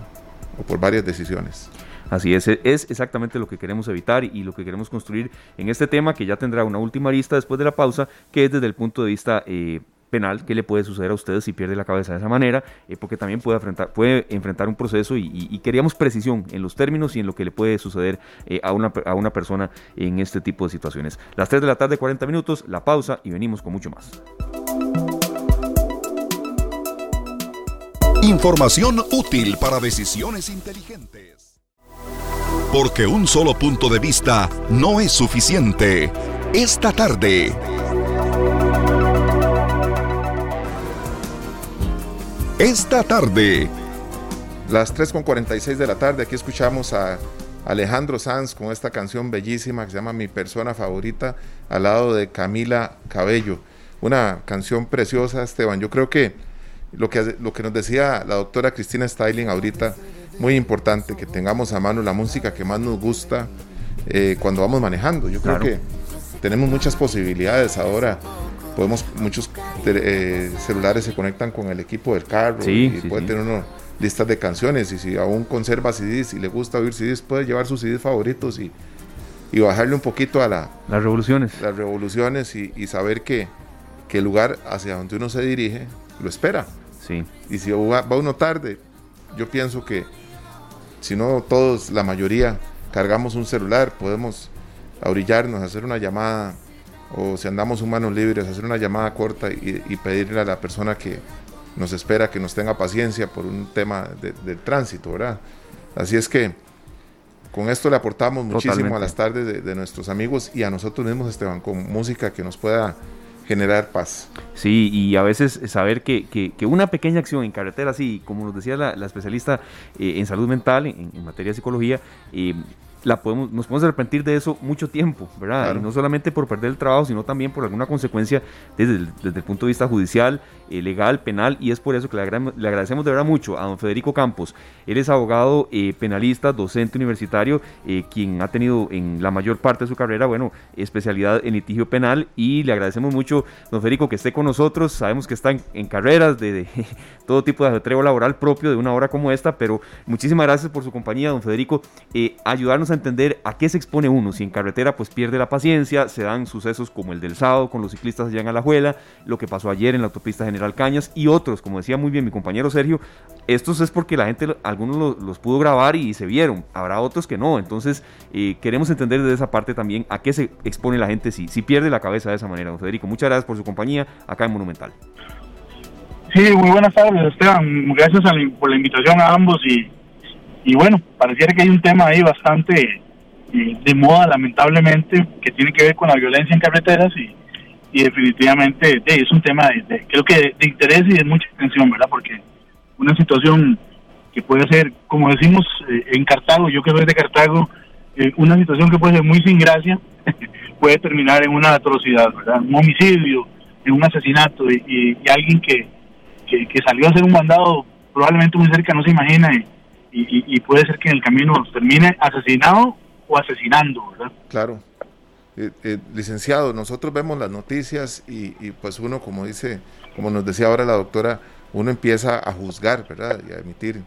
o por varias decisiones. Así es, es exactamente lo que queremos evitar y lo que queremos construir en este tema que ya tendrá una última lista después de la pausa, que es desde el punto de vista eh, penal, qué le puede suceder a ustedes si pierde la cabeza de esa manera, eh, porque también puede enfrentar, puede enfrentar un proceso y, queríamos precisión en los términos y en lo que le puede suceder eh, a, una, a una persona en este tipo de situaciones. Las 3 de la tarde, 40 minutos, la pausa y venimos con mucho más. Información útil para decisiones inteligentes. Porque un solo punto de vista no es suficiente. Esta tarde. Esta tarde. Las 3.46 de la tarde, aquí escuchamos a Alejandro Sanz con esta canción bellísima que se llama Mi persona favorita, al lado de Camila Cabello. Una canción preciosa, Esteban. Yo creo que lo que, lo que nos decía la doctora Cristina Styling ahorita, muy importante, que tengamos a mano la música que más nos gusta eh, cuando vamos manejando. Yo creo que tenemos muchas posibilidades ahora. Podemos, muchos eh, celulares se conectan con el equipo del carro y puede tener uno listas de canciones y si aún conserva CDs y le gusta oír CDs, puede llevar sus CDs favoritos y, y bajarle un poquito a la, las revoluciones. Las revoluciones y, y saber que, que el lugar hacia donde uno se dirige lo espera. Sí. Y si va, uno tarde, yo pienso que si no todos, la mayoría, cargamos un celular, podemos orillarnos, hacer una llamada, o si andamos humanos libres, hacer una llamada corta y, pedirle a la persona que nos espera que nos tenga paciencia por un tema de, tránsito, ¿verdad? Así es que con esto le aportamos muchísimo a las tardes de, de, nuestros amigos y a nosotros mismos, Esteban, con música que nos pueda generar paz. Sí, y a veces saber que, que, una pequeña acción en carretera, así como nos decía la, especialista eh, en salud mental, en, materia de psicología, eh, la podemos, nos podemos arrepentir de eso mucho tiempo, ¿verdad? Y no solamente por perder el trabajo, sino también por alguna consecuencia desde el, desde el punto de vista judicial, eh, legal, penal, y es por eso que le, agradecemos de verdad mucho a don Federico Campos. Él es abogado eh, penalista, docente universitario, eh, quien ha tenido en la mayor parte de su carrera, bueno, especialidad en litigio penal, y le agradecemos mucho, don Federico, que esté con nosotros. Sabemos que está en, carreras de, todo tipo de atreo laboral propio de una hora como esta, pero muchísimas gracias por su compañía, don Federico, ayudarnos a entender a qué se expone uno. Si en carretera pues pierde la paciencia, se dan sucesos como el del sábado con los ciclistas allá en Alajuela, lo que pasó ayer en la autopista General Cañas y otros, como decía muy bien mi compañero Sergio, estos es porque la gente, algunos los, pudo grabar y se vieron, habrá otros que no. Entonces eh, queremos entender de esa parte también a qué se expone la gente si, si pierde la cabeza de esa manera. Don Federico, muchas gracias por su compañía acá en Monumental. Sí, muy buenas tardes, Esteban. Gracias por la invitación a ambos y y bueno, pareciera que hay un tema ahí bastante eh, de moda, lamentablemente, que tiene que ver con la violencia en carreteras y, definitivamente es un tema de, creo que de, interés y de mucha atención, ¿verdad? Porque una situación que puede ser, como decimos eh, en Cartago, yo que soy de Cartago, eh, una situación que puede ser muy sin gracia puede terminar en una atrocidad, ¿verdad? Un homicidio, en un asesinato y, alguien que, que, salió a hacer un mandado probablemente muy cerca no se imagina y, y, puede ser que en el camino termine asesinado o asesinando, ¿verdad? Claro. Eh, eh, licenciado, nosotros vemos las noticias y, y, pues uno, como dice, como nos decía ahora la doctora, uno empieza a juzgar, ¿verdad? Y a emitir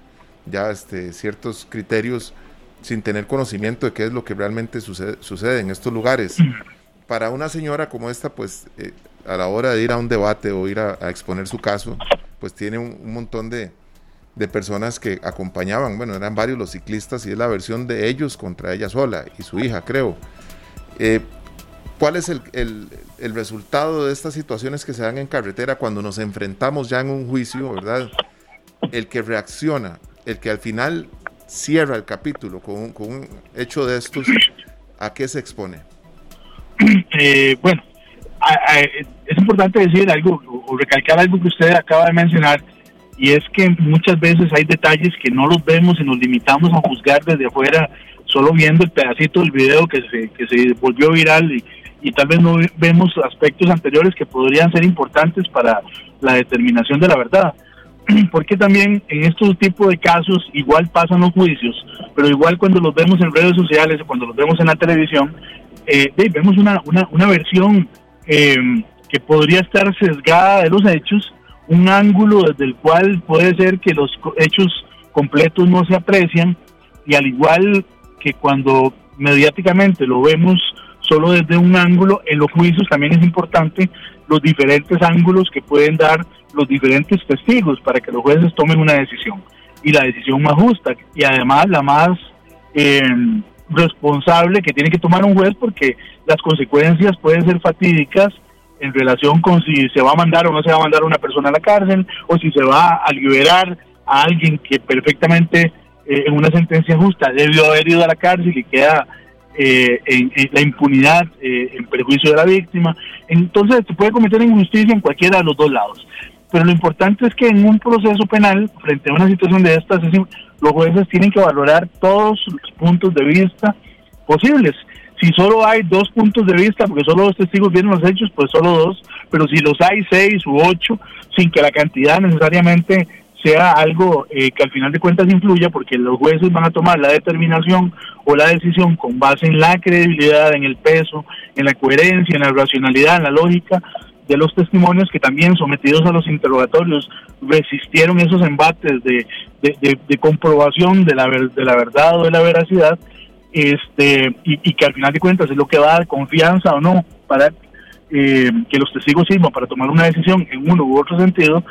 ya este, ciertos criterios sin tener conocimiento de qué es lo que realmente sucede, sucede en estos lugares. Para una señora como esta, pues eh, a la hora de ir a un debate o ir a, exponer su caso, pues tiene un, montón de, de, personas que acompañaban, bueno, eran varios los ciclistas y es la versión de ellos contra ella sola y su hija, creo. Eh, ¿Cuál es el, el, el, resultado de estas situaciones que se dan en carretera cuando nos enfrentamos ya en un juicio, verdad? El que reacciona, el que al final cierra el capítulo con un, con un hecho de estos, ¿a qué se expone? Eh, bueno, es importante decir algo o recalcar algo que usted acaba de mencionar y es que muchas veces hay detalles que no los vemos y nos limitamos a juzgar desde afuera solo viendo el pedacito del video que se, que se volvió viral y, tal vez no vemos aspectos anteriores que podrían ser importantes para la determinación de la verdad. porque también en estos tipos de casos igual pasan los juicios, pero igual cuando los vemos en redes sociales o cuando los vemos en la televisión, eh, vemos una, una, una versión em, que podría estar sesgada de los hechos, un ángulo desde el cual puede ser que los hechos completos no se aprecian y al igual que cuando mediáticamente lo vemos solo desde un ángulo, en los juicios también es importante los diferentes ángulos que pueden dar los diferentes testigos para que los jueces tomen una decisión y la decisión más justa y además la más eh, responsable que tiene que tomar un juez porque las consecuencias pueden ser fatídicas en relación con si se va a mandar o no se va a mandar una persona a la cárcel o si se va a liberar a alguien que perfectamente eh, en una sentencia justa debió haber ido a la cárcel y queda eh, en, la impunidad eh, en perjuicio de la víctima. Entonces se puede cometer injusticia en cualquiera de los dos lados. Pero lo importante es que en un proceso penal, frente a una situación de estas, los jueces tienen que valorar todos los puntos de vista posibles. Si solo hay dos puntos de vista, porque solo dos testigos vieron los hechos, pues solo dos, pero si los hay seis u ocho, sin que la cantidad necesariamente sea algo eh, que al final de cuentas influya, porque los jueces van a tomar la determinación o la decisión con base en la credibilidad, en el peso, en la coherencia, en la racionalidad, en la lógica de los testimonios que también sometidos a los interrogatorios resistieron esos embates de, de, comprobación de la, de la verdad o de la veracidad, este y, que al final de cuentas es lo que va a dar confianza o no para eh, que los testigos sirvan para tomar una decisión en uno u otro sentido,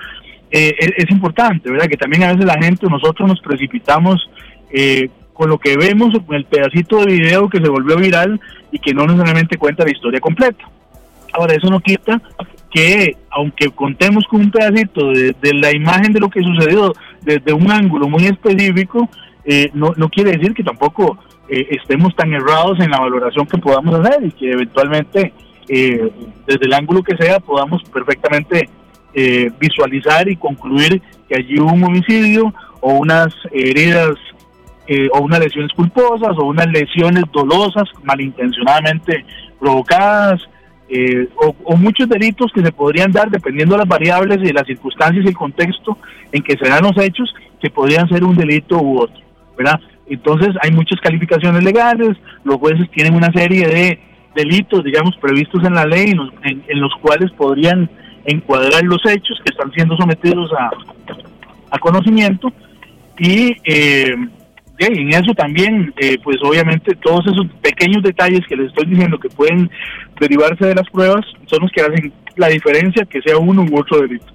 eh, es, importante, ¿verdad? Que también a veces la gente, nosotros nos precipitamos eh, con lo que vemos, con el pedacito de video que se volvió viral y que no necesariamente cuenta la historia completa. Ahora, eso no quita que, aunque contemos con un pedacito de, la imagen de lo que sucedió desde un ángulo muy específico, eh, no, no quiere decir que tampoco estemos tan errados en la valoración que podamos hacer y que eventualmente, desde el ángulo que sea, podamos perfectamente eh, visualizar y concluir que allí hubo un homicidio o unas heridas eh, o unas lesiones culposas o unas lesiones dolosas malintencionadamente provocadas eh, o, muchos delitos que se podrían dar dependiendo de las variables y las circunstancias y el contexto en que se dan los hechos que podrían ser un delito u otro, ¿verdad? Entonces hay muchas calificaciones legales, los jueces tienen una serie de delitos, digamos, previstos en la ley en los cuales podrían encuadrar los hechos que están siendo sometidos a, a conocimiento y eh, en eso también, eh, pues obviamente todos esos pequeños detalles que les estoy diciendo que pueden derivarse de las pruebas son los que hacen la diferencia que sea uno u otro delito.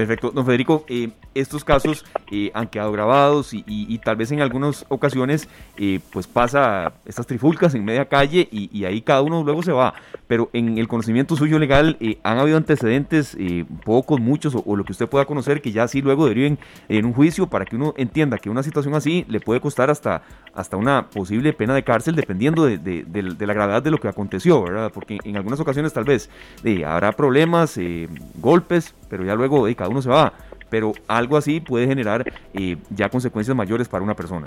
Perfecto. Don Federico, eh, estos casos eh, han quedado grabados y, tal vez en algunas ocasiones eh, pues pasa estas trifulcas en media calle y, ahí cada uno luego se va. Pero en el conocimiento suyo legal han habido antecedentes, pocos, muchos o, lo que usted pueda conocer que ya sí luego deriven en un juicio para que uno entienda que una situación así le puede costar hasta, hasta una posible pena de cárcel dependiendo de, la gravedad de lo que aconteció, ¿verdad? Porque en algunas ocasiones tal vez habrá problemas, golpes, pero ya luego cada uno se va. Pero algo así puede generar eh, ya consecuencias mayores para una persona.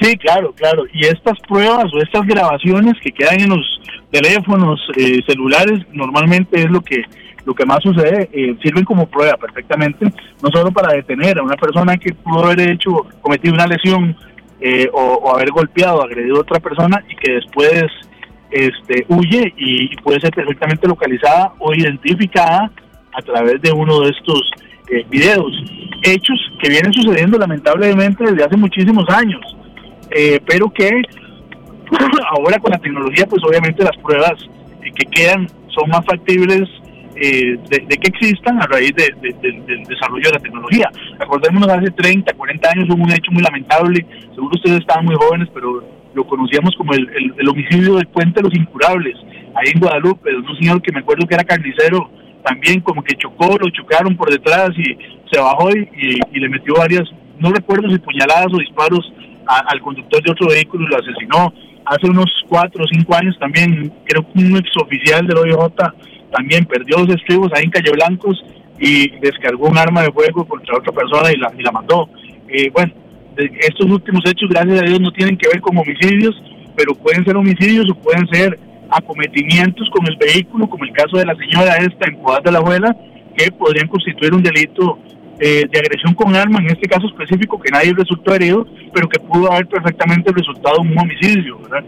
Sí, claro, claro. Y estas pruebas o estas grabaciones que quedan en los teléfonos eh, celulares normalmente es lo que lo que más sucede, eh, sirven como prueba perfectamente, no solo para detener a una persona que pudo haber hecho, cometido una lesión eh, o, haber golpeado, agredido a otra persona y que después este, huye y, puede ser perfectamente localizada o identificada a través de uno de estos eh, videos. Hechos que vienen sucediendo lamentablemente desde hace muchísimos años, pero que ahora con la tecnología pues obviamente las pruebas que quedan son más factibles eh, de, que existan a raíz de, del desarrollo de la tecnología. Acordémonos, hace 30, 40 años hubo un hecho muy lamentable, seguro ustedes estaban muy jóvenes, pero lo conocíamos como el, el, homicidio del puente de los incurables, ahí en Guadalupe, un señor que me acuerdo que era carnicero, también como que chocó, lo chocaron por detrás y se bajó y, y, le metió varias, no recuerdo si puñaladas o disparos al conductor de otro vehículo y lo asesinó. Hace unos cuatro o cinco años también, creo que un ex oficial del OIJ también perdió dos estribos ahí en Calle Blancos y descargó un arma de fuego contra otra persona y la, y la mató. Eh, bueno, estos últimos hechos, gracias a Dios, no tienen que ver con homicidios, pero pueden ser homicidios o pueden ser acometimientos con el vehículo, como el caso de la señora esta en Podas de la Abuela, que podrían constituir un delito eh, de agresión con arma, en este caso específico, que nadie resultó herido, pero que pudo haber perfectamente resultado un homicidio. ¿verdad?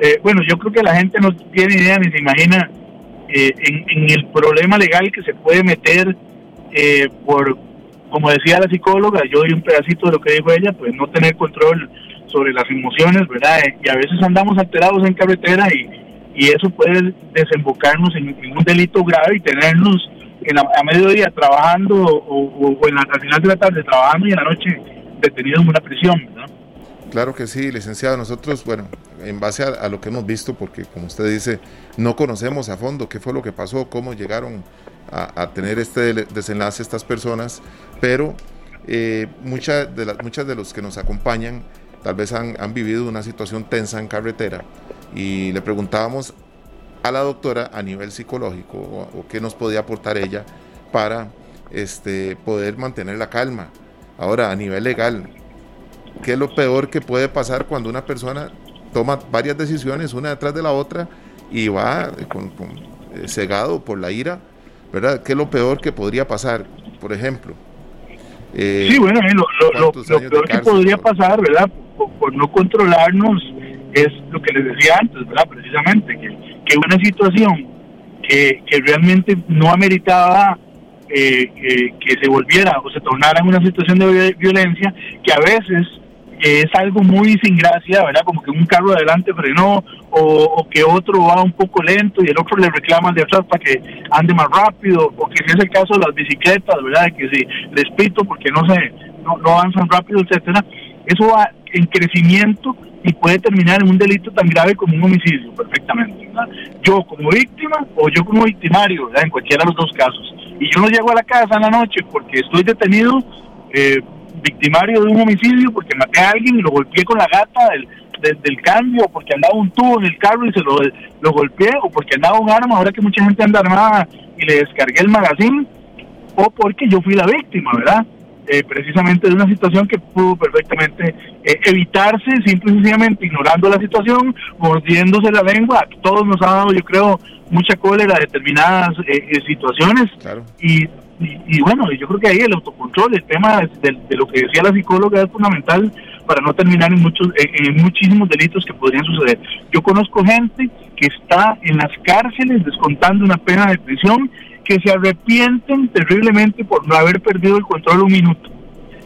Eh, bueno, yo creo que la gente no tiene idea ni se imagina eh, en, el problema legal que se puede meter eh, por, como decía la psicóloga, yo doy un pedacito de lo que dijo ella, pues no tener control sobre las emociones, ¿verdad? Y a veces andamos alterados en carretera y, y eso puede desembocarnos en, un delito grave y tenernos en a mediodía trabajando o, en la, al final de la tarde trabajando y en la noche detenidos en una prisión, ¿verdad? Claro que sí, licenciado. Nosotros, bueno, en base a, lo que hemos visto, porque como usted dice, no conocemos a fondo qué fue lo que pasó, cómo llegaron a, tener este desenlace estas personas, pero eh, muchas, de las, muchas de los que nos acompañan tal vez han, vivido una situación tensa en carretera y le preguntábamos a la doctora a nivel psicológico o, qué nos podía aportar ella para este, poder mantener la calma. Ahora, a nivel legal, ¿qué es lo peor que puede pasar cuando una persona toma varias decisiones una detrás de la otra y va con, eh, cegado por la ira, ¿verdad? ¿Qué es lo peor que podría pasar, por ejemplo? Eh, sí, bueno, lo, peor que podría pasar, ¿verdad? Por, no controlarnos es lo que les decía antes, ¿verdad? Precisamente, que, que una situación que, realmente no ameritaba eh, que se volviera o se tornara en una situación de violencia, que a veces es algo muy sin gracia, ¿verdad? Como que un carro de adelante frenó o, que otro va un poco lento y el otro le reclama de atrás para que ande más rápido o que si es el caso de las bicicletas, ¿verdad? Que si les pito porque no se no, avanzan rápido, etcétera. Eso va en crecimiento y puede terminar en un delito tan grave como un homicidio, perfectamente. ¿verdad? Yo como víctima o yo como victimario. En cualquiera de los dos casos. Y yo no llego a la casa en la noche porque estoy detenido eh, victimario de un homicidio porque maté a alguien y lo golpeé con la gata del, del, cambio, o porque andaba un tubo en el carro y se lo, lo golpeé, o porque andaba un arma, ahora que mucha gente anda armada y le descargué el magazine, o porque yo fui la víctima, ¿verdad? Eh, precisamente de una situación que pudo perfectamente eh, evitarse, simple y sencillamente ignorando la situación, mordiéndose la lengua. todos nos ha dado, yo creo, mucha cólera determinadas eh, situaciones. Y y, bueno, yo creo que ahí el autocontrol, el tema de, lo que decía la psicóloga es fundamental para no terminar en muchos en, muchísimos delitos que podrían suceder. Yo conozco gente que está en las cárceles descontando una pena de prisión que se arrepienten terriblemente por no haber perdido el control un minuto.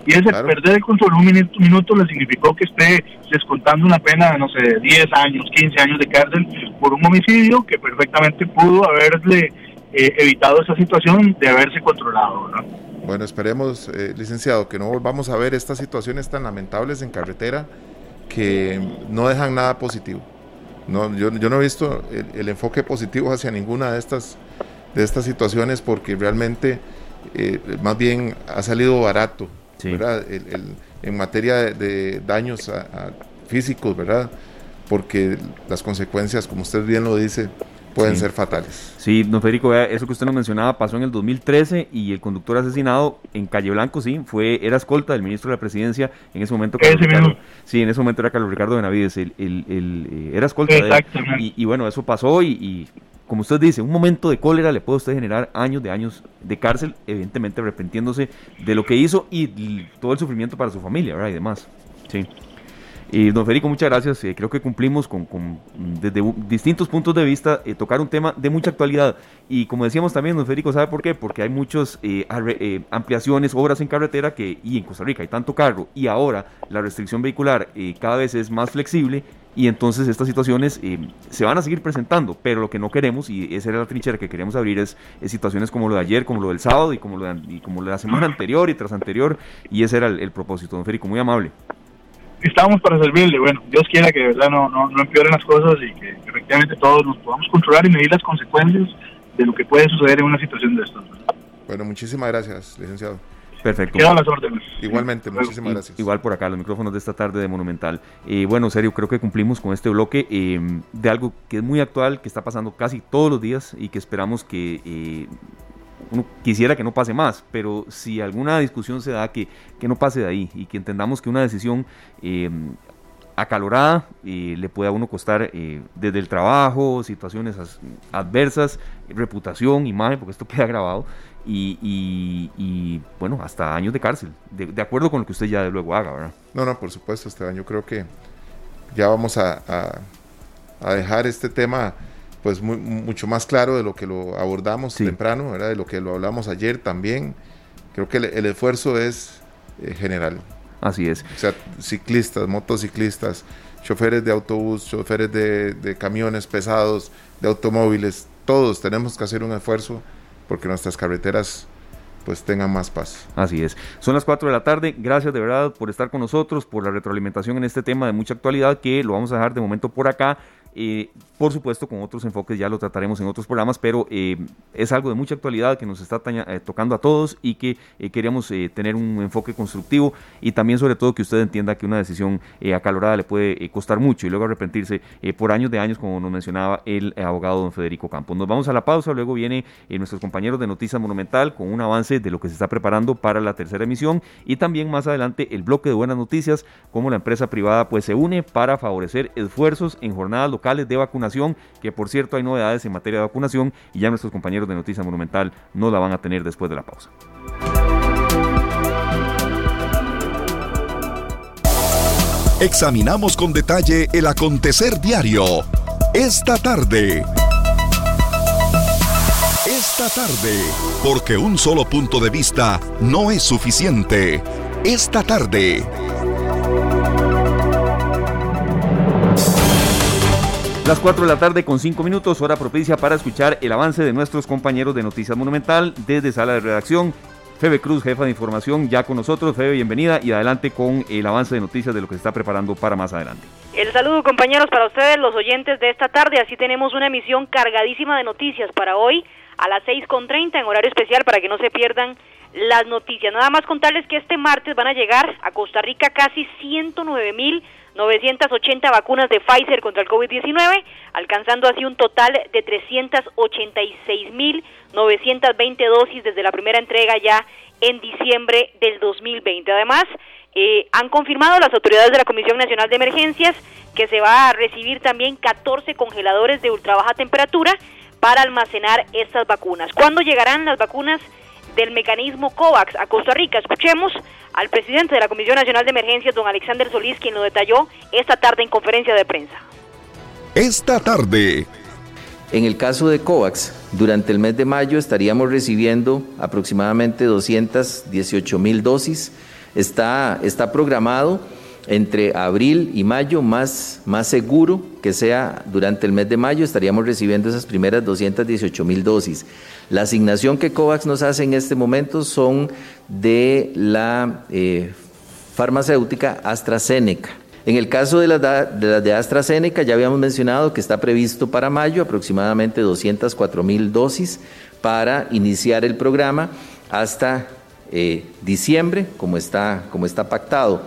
Y ese perder el control un minuto, minuto le significó que esté descontando una pena, no sé, 10 años, 15 años de cárcel por un homicidio que perfectamente pudo haberle eh, evitado esa situación de haberse controlado. Bueno, esperemos, eh, licenciado, que no volvamos a ver estas situaciones tan lamentables en carretera que no dejan nada positivo. No, yo, yo no he visto el, enfoque positivo hacia ninguna de estas, de estas situaciones porque realmente eh, más bien ha salido barato ¿verdad? en materia de, daños físicos, ¿verdad? porque las consecuencias, como usted bien lo dice, pueden ser fatales. Sí, don Federico, eso que usted nos mencionaba pasó en el 2013 y el conductor asesinado en Calle Blanco, sí, fue, era escolta del ministro de la presidencia en ese momento. sí, en ese momento era Carlos Ricardo Benavides, el, el, eh, era escolta de y, y, bueno, eso pasó y, como usted dice, un momento de cólera le puede usted generar años de años de cárcel, evidentemente arrepentiéndose de lo que hizo y, todo el sufrimiento para su familia, ¿verdad? Y demás. Sí. Y don Federico, muchas gracias. Eh, creo que cumplimos con, desde distintos puntos de vista eh, tocar un tema de mucha actualidad. Y como decíamos también, don Federico, ¿sabe por qué? Porque hay muchas eh, ampliaciones, obras en carretera que, y en Costa Rica hay tanto carro y ahora la restricción vehicular cada vez es más flexible y entonces estas situaciones se van a seguir presentando, pero lo que no queremos, y esa era la trinchera que queríamos abrir, es, situaciones como lo de ayer, como lo del sábado y como lo de, y como la semana anterior y tras anterior, y ese era el, el propósito, don Federico, muy amable estamos para servirle. Bueno, Dios quiera que de verdad no, no, no empeoren las cosas y que, efectivamente todos nos podamos controlar y medir las consecuencias de lo que puede suceder en una situación de estas. Bueno, muchísimas gracias, licenciado. Perfecto. Quedan las órdenes. Igualmente, muchísimas gracias. Igual por acá, los micrófonos de esta tarde de Monumental. Eh, bueno, serio, creo que cumplimos con este bloque eh, de algo que es muy actual, que está pasando casi todos los días y que esperamos que eh, uno quisiera que no pase más, pero si alguna discusión se da, que, que no pase de ahí y que entendamos que una decisión eh, acalorada eh, le puede a uno costar eh, desde el trabajo, situaciones adversas, reputación, imagen, porque esto queda grabado, y, bueno, hasta años de cárcel, de, acuerdo con lo que usted ya de luego haga, ¿verdad? No, no, por supuesto, Esteban, yo creo que ya vamos a, a dejar este tema pues mucho más claro de lo que lo abordamos temprano, de lo que lo hablamos ayer también. Creo que el, esfuerzo es eh, general. Así es. O sea, ciclistas, motociclistas, choferes de autobús, choferes de, camiones pesados, de automóviles, todos tenemos que hacer un esfuerzo porque nuestras carreteras pues tengan más paz. Así es. Son las 4 de la tarde. Gracias de verdad por estar con nosotros, por la retroalimentación en este tema de mucha actualidad que lo vamos a dejar de momento por acá. Eh, por supuesto, con otros enfoques ya lo trataremos en otros programas, pero eh, es algo de mucha actualidad que nos está eh, tocando a todos y que queríamos tener un enfoque constructivo y también sobre todo que usted entienda que una decisión acalorada le puede costar mucho y luego arrepentirse por años de años, como nos mencionaba el abogado don Federico Campos. Nos vamos a la pausa, luego viene nuestros compañeros de Noticias Monumental con un avance de lo que se está preparando para la tercera emisión y también más adelante el bloque de buenas noticias, como la empresa privada pues se une para favorecer esfuerzos en jornadas locales de vacunación, que por cierto hay novedades en materia de vacunación y ya nuestros compañeros de Noticias Monumental no la van a tener después de la pausa. Examinamos con detalle el acontecer diario. Esta tarde. Esta tarde. Porque un solo punto de vista no es suficiente. Esta tarde. Las 4 de la tarde con 5 minutos, hora propicia para escuchar el avance de nuestros compañeros de Noticias Monumental desde sala de redacción. Febe Cruz, jefa de información, ya con nosotros. Febe, bienvenida y adelante con el avance de noticias de lo que se está preparando para más adelante. El saludo compañeros para ustedes, los oyentes de esta tarde. Así tenemos una emisión cargadísima de noticias para hoy a las 6.30 en horario especial para que no se pierdan las noticias. Nada más contarles que este martes van a llegar a Costa Rica casi 109 mil 980 vacunas de Pfizer contra el COVID-19, alcanzando así un total de 386.920 dosis desde la primera entrega ya en diciembre del 2020. Además, eh, han confirmado las autoridades de la Comisión Nacional de Emergencias que se va a recibir también 14 congeladores de ultra baja temperatura para almacenar estas vacunas. ¿Cuándo llegarán las vacunas del mecanismo COVAX a Costa Rica? Escuchemos al presidente de la Comisión Nacional de Emergencias, don Alexander Solís, quien lo detalló esta tarde en conferencia de prensa. Esta tarde. En el caso de COVAX, durante el mes de mayo estaríamos recibiendo aproximadamente 218 mil dosis. Está, está programado entre abril y mayo, más, más seguro que sea durante el mes de mayo, estaríamos recibiendo esas primeras 218 mil dosis. La asignación que COVAX nos hace en este momento son de la eh, farmacéutica AstraZeneca. En el caso de las de, AstraZeneca, ya habíamos mencionado que está previsto para mayo aproximadamente 204 mil dosis para iniciar el programa hasta eh, diciembre, como está, como está pactado.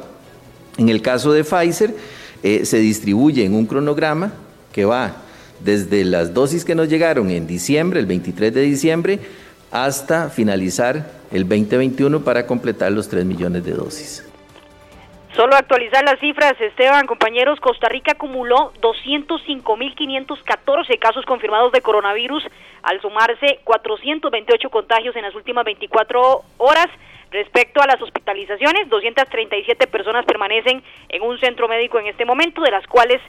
En el caso de Pfizer, eh, se distribuye en un cronograma que va desde las dosis que nos llegaron en diciembre, el 23 de diciembre, hasta finalizar el 2021 para completar los 3 millones de dosis. Solo actualizar las cifras, Esteban, compañeros, Costa Rica acumuló 205.514 casos confirmados de coronavirus, al sumarse 428 contagios en las últimas 24 horas. Respecto a las hospitalizaciones, 237 personas permanecen en un centro médico en este momento, de las cuales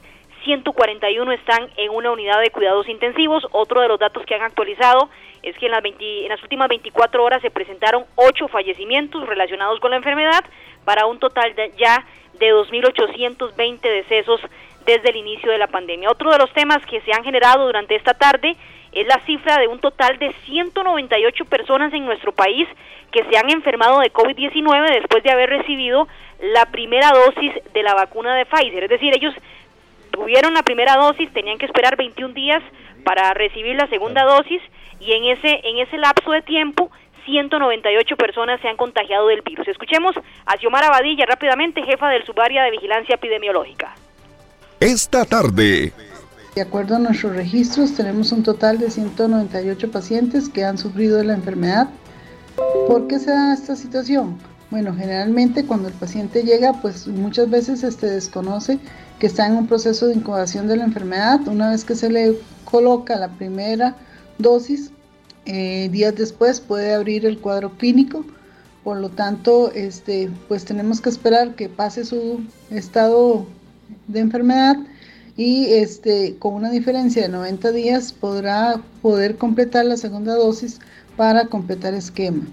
141 están en una unidad de cuidados intensivos. Otro de los datos que han actualizado es que en las, en las últimas 24 horas se presentaron 8 fallecimientos relacionados con la enfermedad para un total de ya de 2.820 decesos desde el inicio de la pandemia. Otro de los temas que se han generado durante esta tarde es la cifra de un total de 198 personas en nuestro país que se han enfermado de COVID-19 después de haber recibido la primera dosis de la vacuna de Pfizer. Es decir, ellos tuvieron la primera dosis, tenían que esperar 21 días para recibir la segunda dosis y en ese en ese lapso de tiempo 198 personas se han contagiado del virus. Escuchemos a Xiomara Abadilla rápidamente, jefa del subárea de vigilancia epidemiológica. Esta tarde. De acuerdo a nuestros registros, tenemos un total de 198 pacientes que han sufrido de la enfermedad. ¿Por qué se da esta situación? Bueno, generalmente cuando el paciente llega, pues muchas veces se este, desconoce que está en un proceso de incubación de la enfermedad. Una vez que se le coloca la primera dosis, eh, días después puede abrir el cuadro clínico. Por lo tanto, este, pues tenemos que esperar que pase su estado de enfermedad y este, con una diferencia de 90 días podrá poder completar la segunda dosis para completar esquema.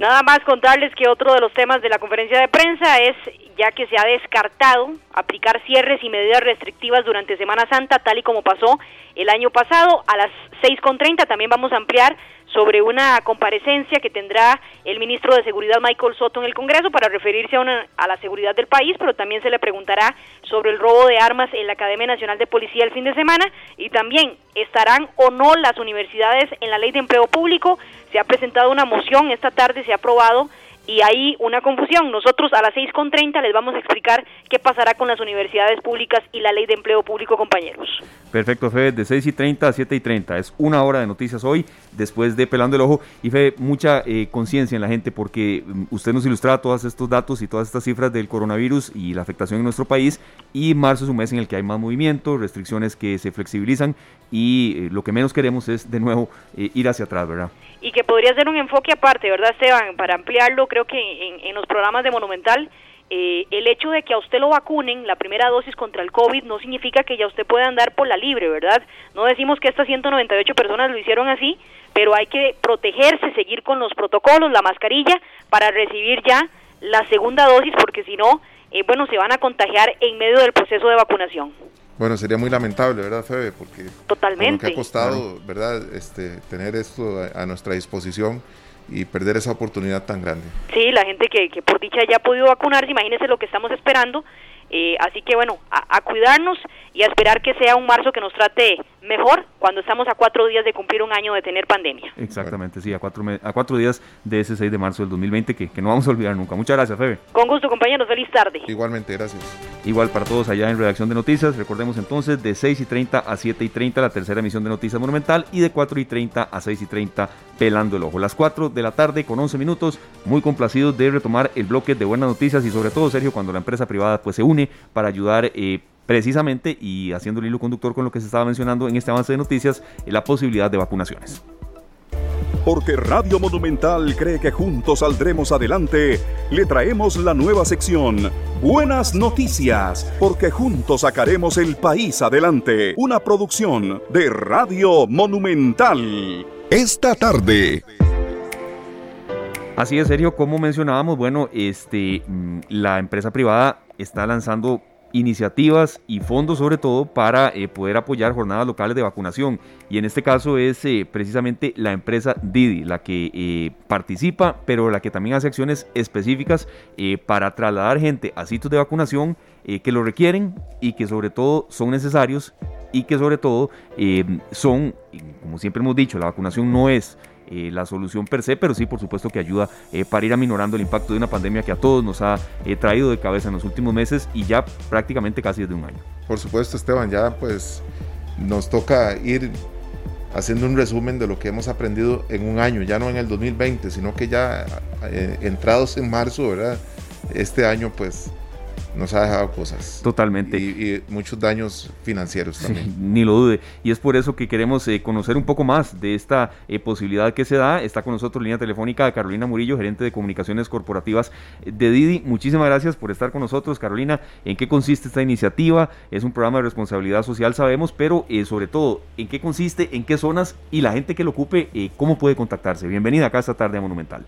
Nada más contarles que otro de los temas de la conferencia de prensa es ya que se ha descartado aplicar cierres y medidas restrictivas durante Semana Santa, tal y como pasó el año pasado. A las 6.30 también vamos a ampliar sobre una comparecencia que tendrá el ministro de Seguridad Michael Soto en el Congreso para referirse a, a la seguridad del país, pero también se le preguntará sobre el robo de armas en la Academia Nacional de Policía el fin de semana y también estarán o no las universidades en la ley de empleo público. Se ha presentado una moción, esta tarde se ha aprobado y hay una confusión. Nosotros a las 6.30 les vamos a explicar qué pasará con las universidades públicas y la ley de empleo público, compañeros. Perfecto, Fede, de 6.30 a 7.30. Es una hora de noticias hoy, después de Pelando el Ojo. Y Fede, mucha eh, conciencia en la gente porque mm, usted nos ilustraba todos estos datos y todas estas cifras del coronavirus y la afectación en nuestro país. Y marzo es un mes en el que hay más movimiento, restricciones que se flexibilizan y eh, lo que menos queremos es de nuevo eh, ir hacia atrás, ¿verdad? Y que podría ser un enfoque aparte, ¿verdad, Esteban? Para ampliarlo, creo que en, los programas de Monumental, eh, el hecho de que a usted lo vacunen, la primera dosis contra el COVID, no significa que ya usted pueda andar por la libre, ¿verdad? No decimos que estas 198 personas lo hicieron así, pero hay que protegerse, seguir con los protocolos, la mascarilla, para recibir ya la segunda dosis, porque si no, eh, bueno, se van a contagiar en medio del proceso de vacunación. Bueno, sería muy lamentable, ¿verdad, Febe? Porque Totalmente. Lo que ha costado, ¿verdad? Este, tener esto a, nuestra disposición y perder esa oportunidad tan grande. Sí, la gente que, que por dicha ya ha podido vacunarse, imagínense lo que estamos esperando eh, así que bueno, a, cuidarnos y a esperar que sea un marzo que nos trate mejor cuando estamos a cuatro días de cumplir un año de tener pandemia. Exactamente, sí, a cuatro, a cuatro días de ese 6 de marzo del 2020 que, que no vamos a olvidar nunca. Muchas gracias, Febe. Con gusto, compañeros. Feliz tarde. Igualmente, gracias. Igual para todos allá en Redacción de Noticias. Recordemos entonces de 6 y 30 a 7 y 30 la tercera emisión de Noticias Monumental y de 4 y 30 a 6 y 30 Pelando el Ojo. Las 4 de la tarde con 11 minutos. Muy complacidos de retomar el bloque de buenas noticias y sobre todo, Sergio, cuando la empresa privada pues se une para ayudar eh, precisamente y haciendo el hilo conductor con lo que se estaba mencionando en este avance de noticias, eh, la posibilidad de vacunaciones. Porque Radio Monumental cree que juntos saldremos adelante, le traemos la nueva sección Buenas Noticias, porque juntos sacaremos el país adelante. Una producción de Radio Monumental. Esta tarde. Así es, serio, como mencionábamos, bueno, este, mm, la empresa privada está lanzando iniciativas y fondos sobre todo para eh, poder apoyar jornadas locales de vacunación. Y en este caso es eh, precisamente la empresa Didi la que eh, participa, pero la que también hace acciones específicas para trasladar gente a sitios de vacunación que lo requieren y que sobre todo son necesarios y que sobre todo son, como siempre hemos dicho, la vacunación no es la solución per se, pero sí, por supuesto que ayuda para ir aminorando el impacto de una pandemia que a todos nos ha traído de cabeza en los últimos meses y ya prácticamente casi desde un año. Por supuesto, Esteban, ya pues nos toca ir haciendo un resumen de lo que hemos aprendido en un año, ya no en el 2020, sino que ya entrados en marzo, ¿verdad? Este año pues nos ha dejado cosas. Totalmente. Y, muchos daños financieros también. ni lo dude. Y es por eso que queremos eh, conocer un poco más de esta eh, posibilidad que se da. Está con nosotros línea telefónica Carolina Murillo, gerente de comunicaciones corporativas de Didi. Muchísimas gracias por estar con nosotros, Carolina. ¿En qué consiste esta iniciativa? Es un programa de responsabilidad social, sabemos, pero eh, sobre todo, ¿en qué consiste? ¿En qué zonas? Y la gente que lo ocupe, ¿cómo puede contactarse? Bienvenida acá esta tarde a Monumental.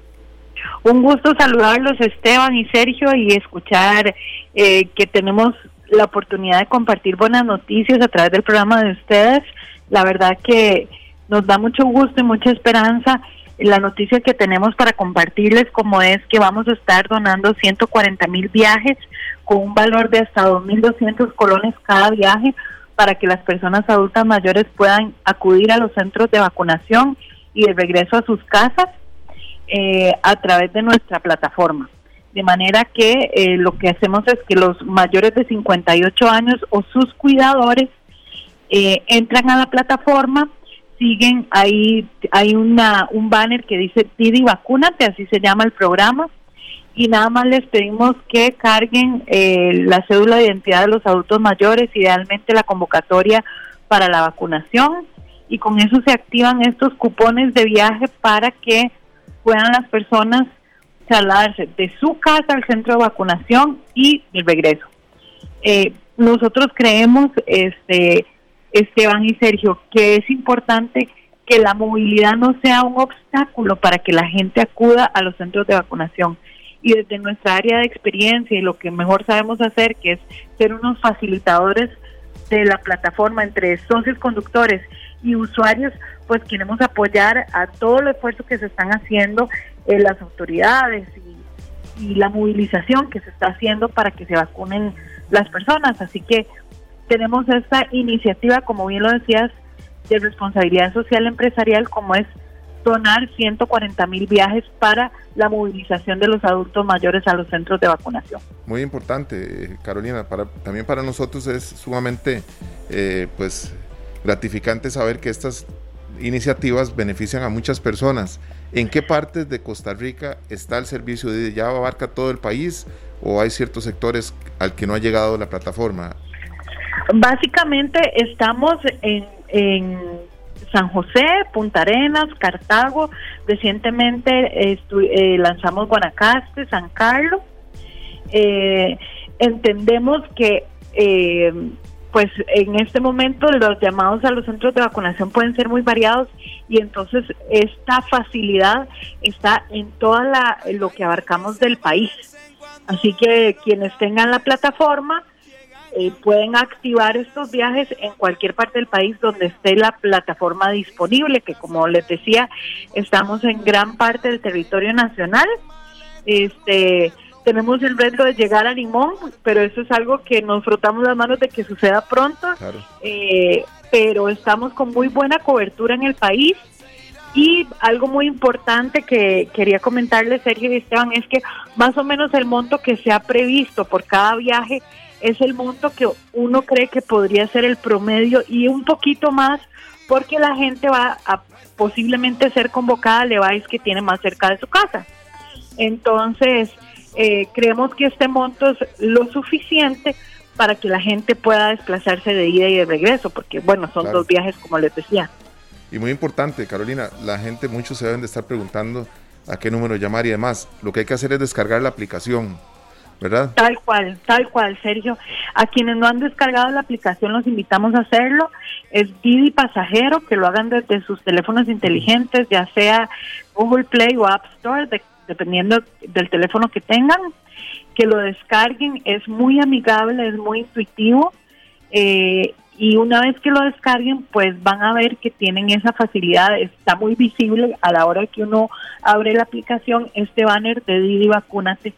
Un gusto saludarlos Esteban y Sergio y escuchar eh, que tenemos la oportunidad de compartir buenas noticias a través del programa de ustedes. La verdad que nos da mucho gusto y mucha esperanza la noticia que tenemos para compartirles como es que vamos a estar donando 140 mil viajes con un valor de hasta 2.200 colones cada viaje para que las personas adultas mayores puedan acudir a los centros de vacunación y de regreso a sus casas eh, a través de nuestra plataforma. De manera que eh, lo que hacemos es que los mayores de 58 años o sus cuidadores eh, entran a la plataforma, siguen ahí, hay una, un banner que dice Didi Vacúnate, así se llama el programa, y nada más les pedimos que carguen la cédula de identidad de los adultos mayores, idealmente la convocatoria para la vacunación, y con eso se activan estos cupones de viaje para que puedan las personas trasladarse de su casa al centro de vacunación y de regreso. Eh, nosotros creemos, este, Esteban y Sergio, que es importante que la movilidad no sea un obstáculo para que la gente acuda a los centros de vacunación. Y desde nuestra área de experiencia y lo que mejor sabemos hacer, que es ser unos facilitadores de la plataforma entre socios conductores y usuarios, pues queremos apoyar a todo el esfuerzo que se están haciendo en las autoridades y, y la movilización que se está haciendo para que se vacunen las personas. Así que tenemos esta iniciativa, como bien lo decías, de responsabilidad social empresarial, como es donar 140 mil viajes para la movilización de los adultos mayores a los centros de vacunación. Muy importante, Carolina. Para, también para nosotros es sumamente eh, pues gratificante saber que estas iniciativas benefician a muchas personas. ¿En qué partes de Costa Rica está el servicio de ya abarca todo el país o hay ciertos sectores al que no ha llegado la plataforma? Básicamente estamos en, San José, Punta Arenas, Cartago. Recientemente eh, lanzamos Guanacaste, San Carlos. Eh, entendemos que eh, pues en este momento los llamados a los centros de vacunación pueden ser muy variados y entonces esta facilidad está en toda la lo que abarcamos del país. Así que quienes tengan la plataforma eh, pueden activar estos viajes en cualquier parte del país donde esté la plataforma disponible, que como les decía, estamos en gran parte del territorio nacional. Este, tenemos el reto de llegar a Limón, pero eso es algo que nos frotamos las manos de que suceda pronto. Eh, pero estamos con muy buena cobertura en el país. Y algo muy importante que quería comentarles, Sergio y Esteban, es que más o menos el monto que se ha previsto por cada viaje es el monto que uno cree que podría ser el promedio y un poquito más porque la gente va a posiblemente ser convocada le vais que tiene más cerca de su casa. Entonces, eh, creemos que este monto es lo suficiente para que la gente pueda desplazarse de ida y de regreso, porque bueno, son dos viajes como les decía. Y muy importante, Carolina, la gente, muchos se deben de estar preguntando a qué número llamar y demás. Lo que hay que hacer es descargar la aplicación, ¿verdad? Tal cual, tal cual, Sergio. A quienes no han descargado la aplicación los invitamos a hacerlo. Es Didi Pasajero, que lo hagan desde sus teléfonos inteligentes, ya sea Google Play o App Store, de dependiendo del teléfono que tengan, que lo descarguen, es muy amigable, es muy intuitivo eh, y una vez que lo descarguen pues van a ver que tienen esa facilidad, está muy visible a la hora que uno abre la aplicación este banner de Didi Vacúnate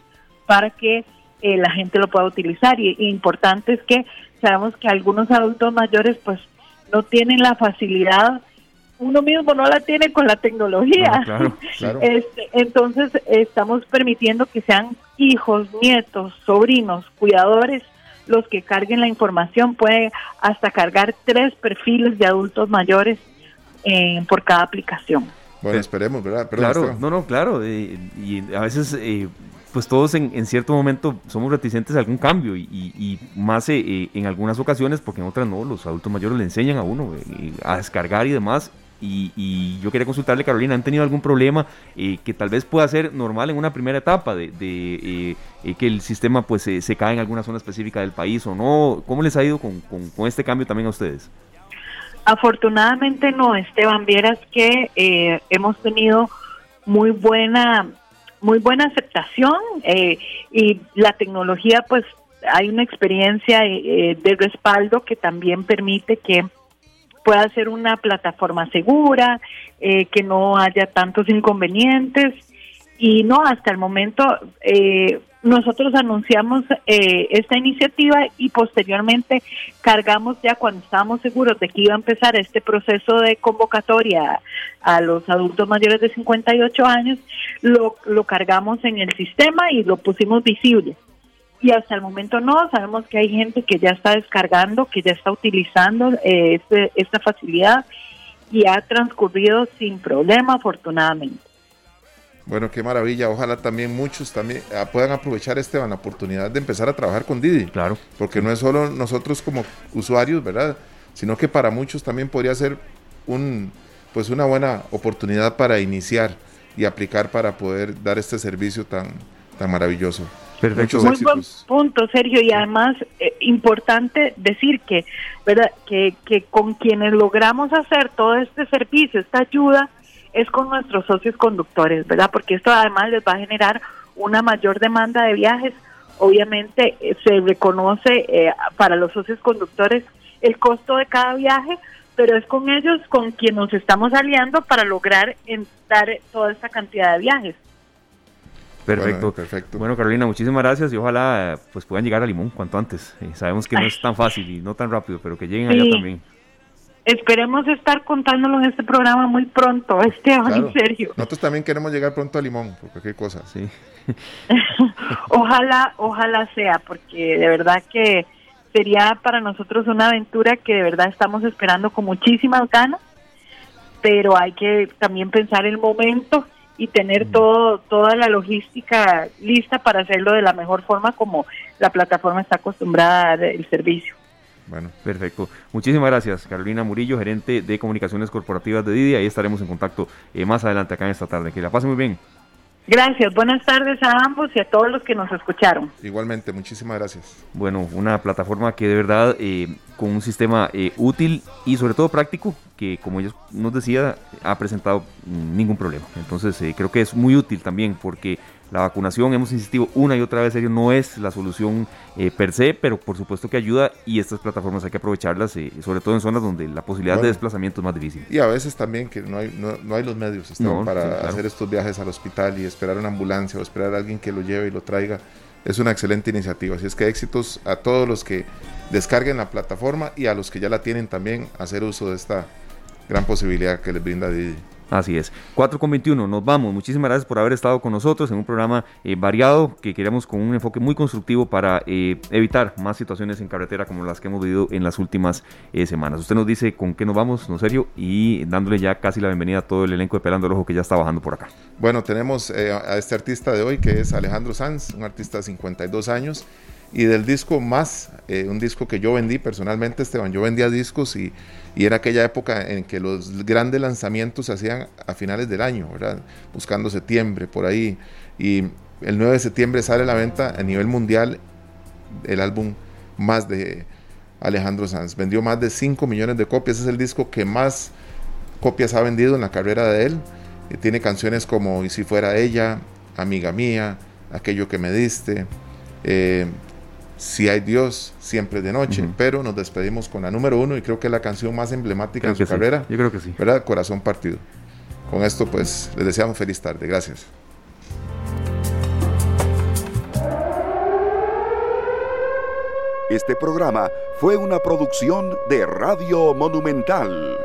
para que eh, la gente lo pueda utilizar. Y, y importante es que sabemos que algunos adultos mayores pues no tienen la facilidad uno mismo no la tiene con la tecnología. Este, entonces estamos permitiendo que sean hijos, nietos, sobrinos, cuidadores los que carguen la información. Puede hasta cargar tres perfiles de adultos mayores eh, por cada aplicación. Bueno, esperemos, ¿verdad? claro, no, no, claro. y a veces eh, pues todos en, cierto momento somos reticentes a algún cambio y, más eh, eh, en algunas ocasiones, porque en otras no, los adultos mayores le enseñan a uno eh, a descargar y demás. Y, yo quería consultarle, Carolina, ¿han tenido algún problema que tal vez pueda ser normal en una primera etapa de, que el sistema pues se cae en alguna zona específica del país o no? ¿Cómo les ha ido con, con este cambio también a ustedes? Afortunadamente no, Esteban, vieras que hemos tenido muy buena muy buena aceptación eh, y la tecnología pues hay una experiencia eh, de respaldo que también permite que pueda ser una plataforma segura, eh, que no haya tantos inconvenientes y no, hasta el momento eh, nosotros anunciamos eh, esta iniciativa y posteriormente cargamos ya cuando estábamos seguros de que iba a empezar este proceso de convocatoria a los adultos mayores de 58 años, lo, lo cargamos en el sistema y lo pusimos visible. Y hasta el momento no, sabemos que hay gente que ya está descargando, que ya está utilizando eh, este, esta facilidad y ha transcurrido sin problema, afortunadamente. Bueno, qué maravilla. Ojalá también muchos también ah, puedan aprovechar este la oportunidad de empezar a trabajar con Didi. Claro. Porque no es solo nosotros como usuarios, ¿verdad? Sino que para muchos también podría ser un pues una buena oportunidad para iniciar y aplicar para poder dar este servicio tan tan maravilloso. Perfecto. Muy buen punto, Sergio, y además eh, importante decir que, ¿verdad? Que, que con quienes logramos hacer todo este servicio, esta ayuda, es con nuestros socios conductores, ¿verdad? Porque esto además les va a generar una mayor demanda de viajes. Obviamente eh, se reconoce eh, para los socios conductores el costo de cada viaje, pero es con ellos con quien nos estamos aliando para lograr dar toda esta cantidad de viajes. Perfecto. Bueno, perfecto. Bueno, Carolina, muchísimas gracias y ojalá pues puedan llegar a Limón cuanto antes. Eh, sabemos que no es tan fácil y no tan rápido, pero que lleguen allá también. Esperemos estar contándolo en este programa muy pronto, Esteban en serio. Nosotros también queremos llegar pronto a Limón, por cualquier cosa. Sí. ojalá, ojalá sea, porque de verdad que sería para nosotros una aventura que de verdad estamos esperando con muchísimas ganas, pero hay que también pensar el momento y tener mm. todo toda la logística lista para hacerlo de la mejor forma como la plataforma está acostumbrada a dar el servicio. Bueno, perfecto. Muchísimas gracias, Carolina Murillo, gerente de comunicaciones corporativas de Didi. Ahí estaremos en contacto eh, más adelante acá en esta tarde. Que la pase muy bien. Gracias, buenas tardes a ambos y a todos los que nos escucharon. Igualmente, muchísimas gracias. Bueno, una plataforma que de verdad eh, con un sistema eh, útil y sobre todo práctico, que como ellos nos decía, ha presentado ningún problema. Entonces creo que es muy útil también porque la vacunación, hemos insistido una y otra vez, serio, no es la solución eh, per se, pero por supuesto que ayuda y estas plataformas hay que aprovecharlas, eh, sobre todo en zonas donde la posibilidad de desplazamiento es más difícil. Y a veces también que no hay, no, hay los medios para hacer estos viajes al hospital y esperar una ambulancia o esperar a alguien que lo lleve y lo traiga. Es una excelente iniciativa. Así es que éxitos a todos los que descarguen la plataforma y a los que ya la tienen también hacer uso de esta gran posibilidad que les brinda Didi. Así es. 4 con 21, nos vamos. Muchísimas gracias por haber estado con nosotros en un programa eh, variado que queremos con un enfoque muy constructivo para eh, evitar más situaciones en carretera como las que hemos vivido en las últimas eh, semanas. Usted nos dice con qué nos vamos, no serio, y dándole ya casi la bienvenida a todo el elenco de Pelando el Ojo que ya está bajando por acá. Bueno, tenemos a este artista de hoy que es Alejandro Sanz, un artista de 52 años y del disco más, eh, un disco que yo vendí personalmente, Esteban, yo vendía discos y, y, era aquella época en que los grandes lanzamientos se hacían a finales del año, ¿verdad? Buscando septiembre, por ahí. Y el 9 de septiembre sale a la venta a nivel mundial el álbum más de Alejandro Sanz. Vendió más de 5 millones de copias, es el disco que más copias ha vendido en la carrera de él. Y tiene canciones como Y si fuera ella, Amiga mía, Aquello que me diste. Eh, si hay Dios, siempre de noche. Pero nos despedimos con la número uno y creo que es la canción más emblemática de su carrera. Yo creo que sí. ¿Verdad? Corazón partido. Con esto, pues, les deseamos feliz tarde. Gracias. Este programa fue una producción de Radio Monumental.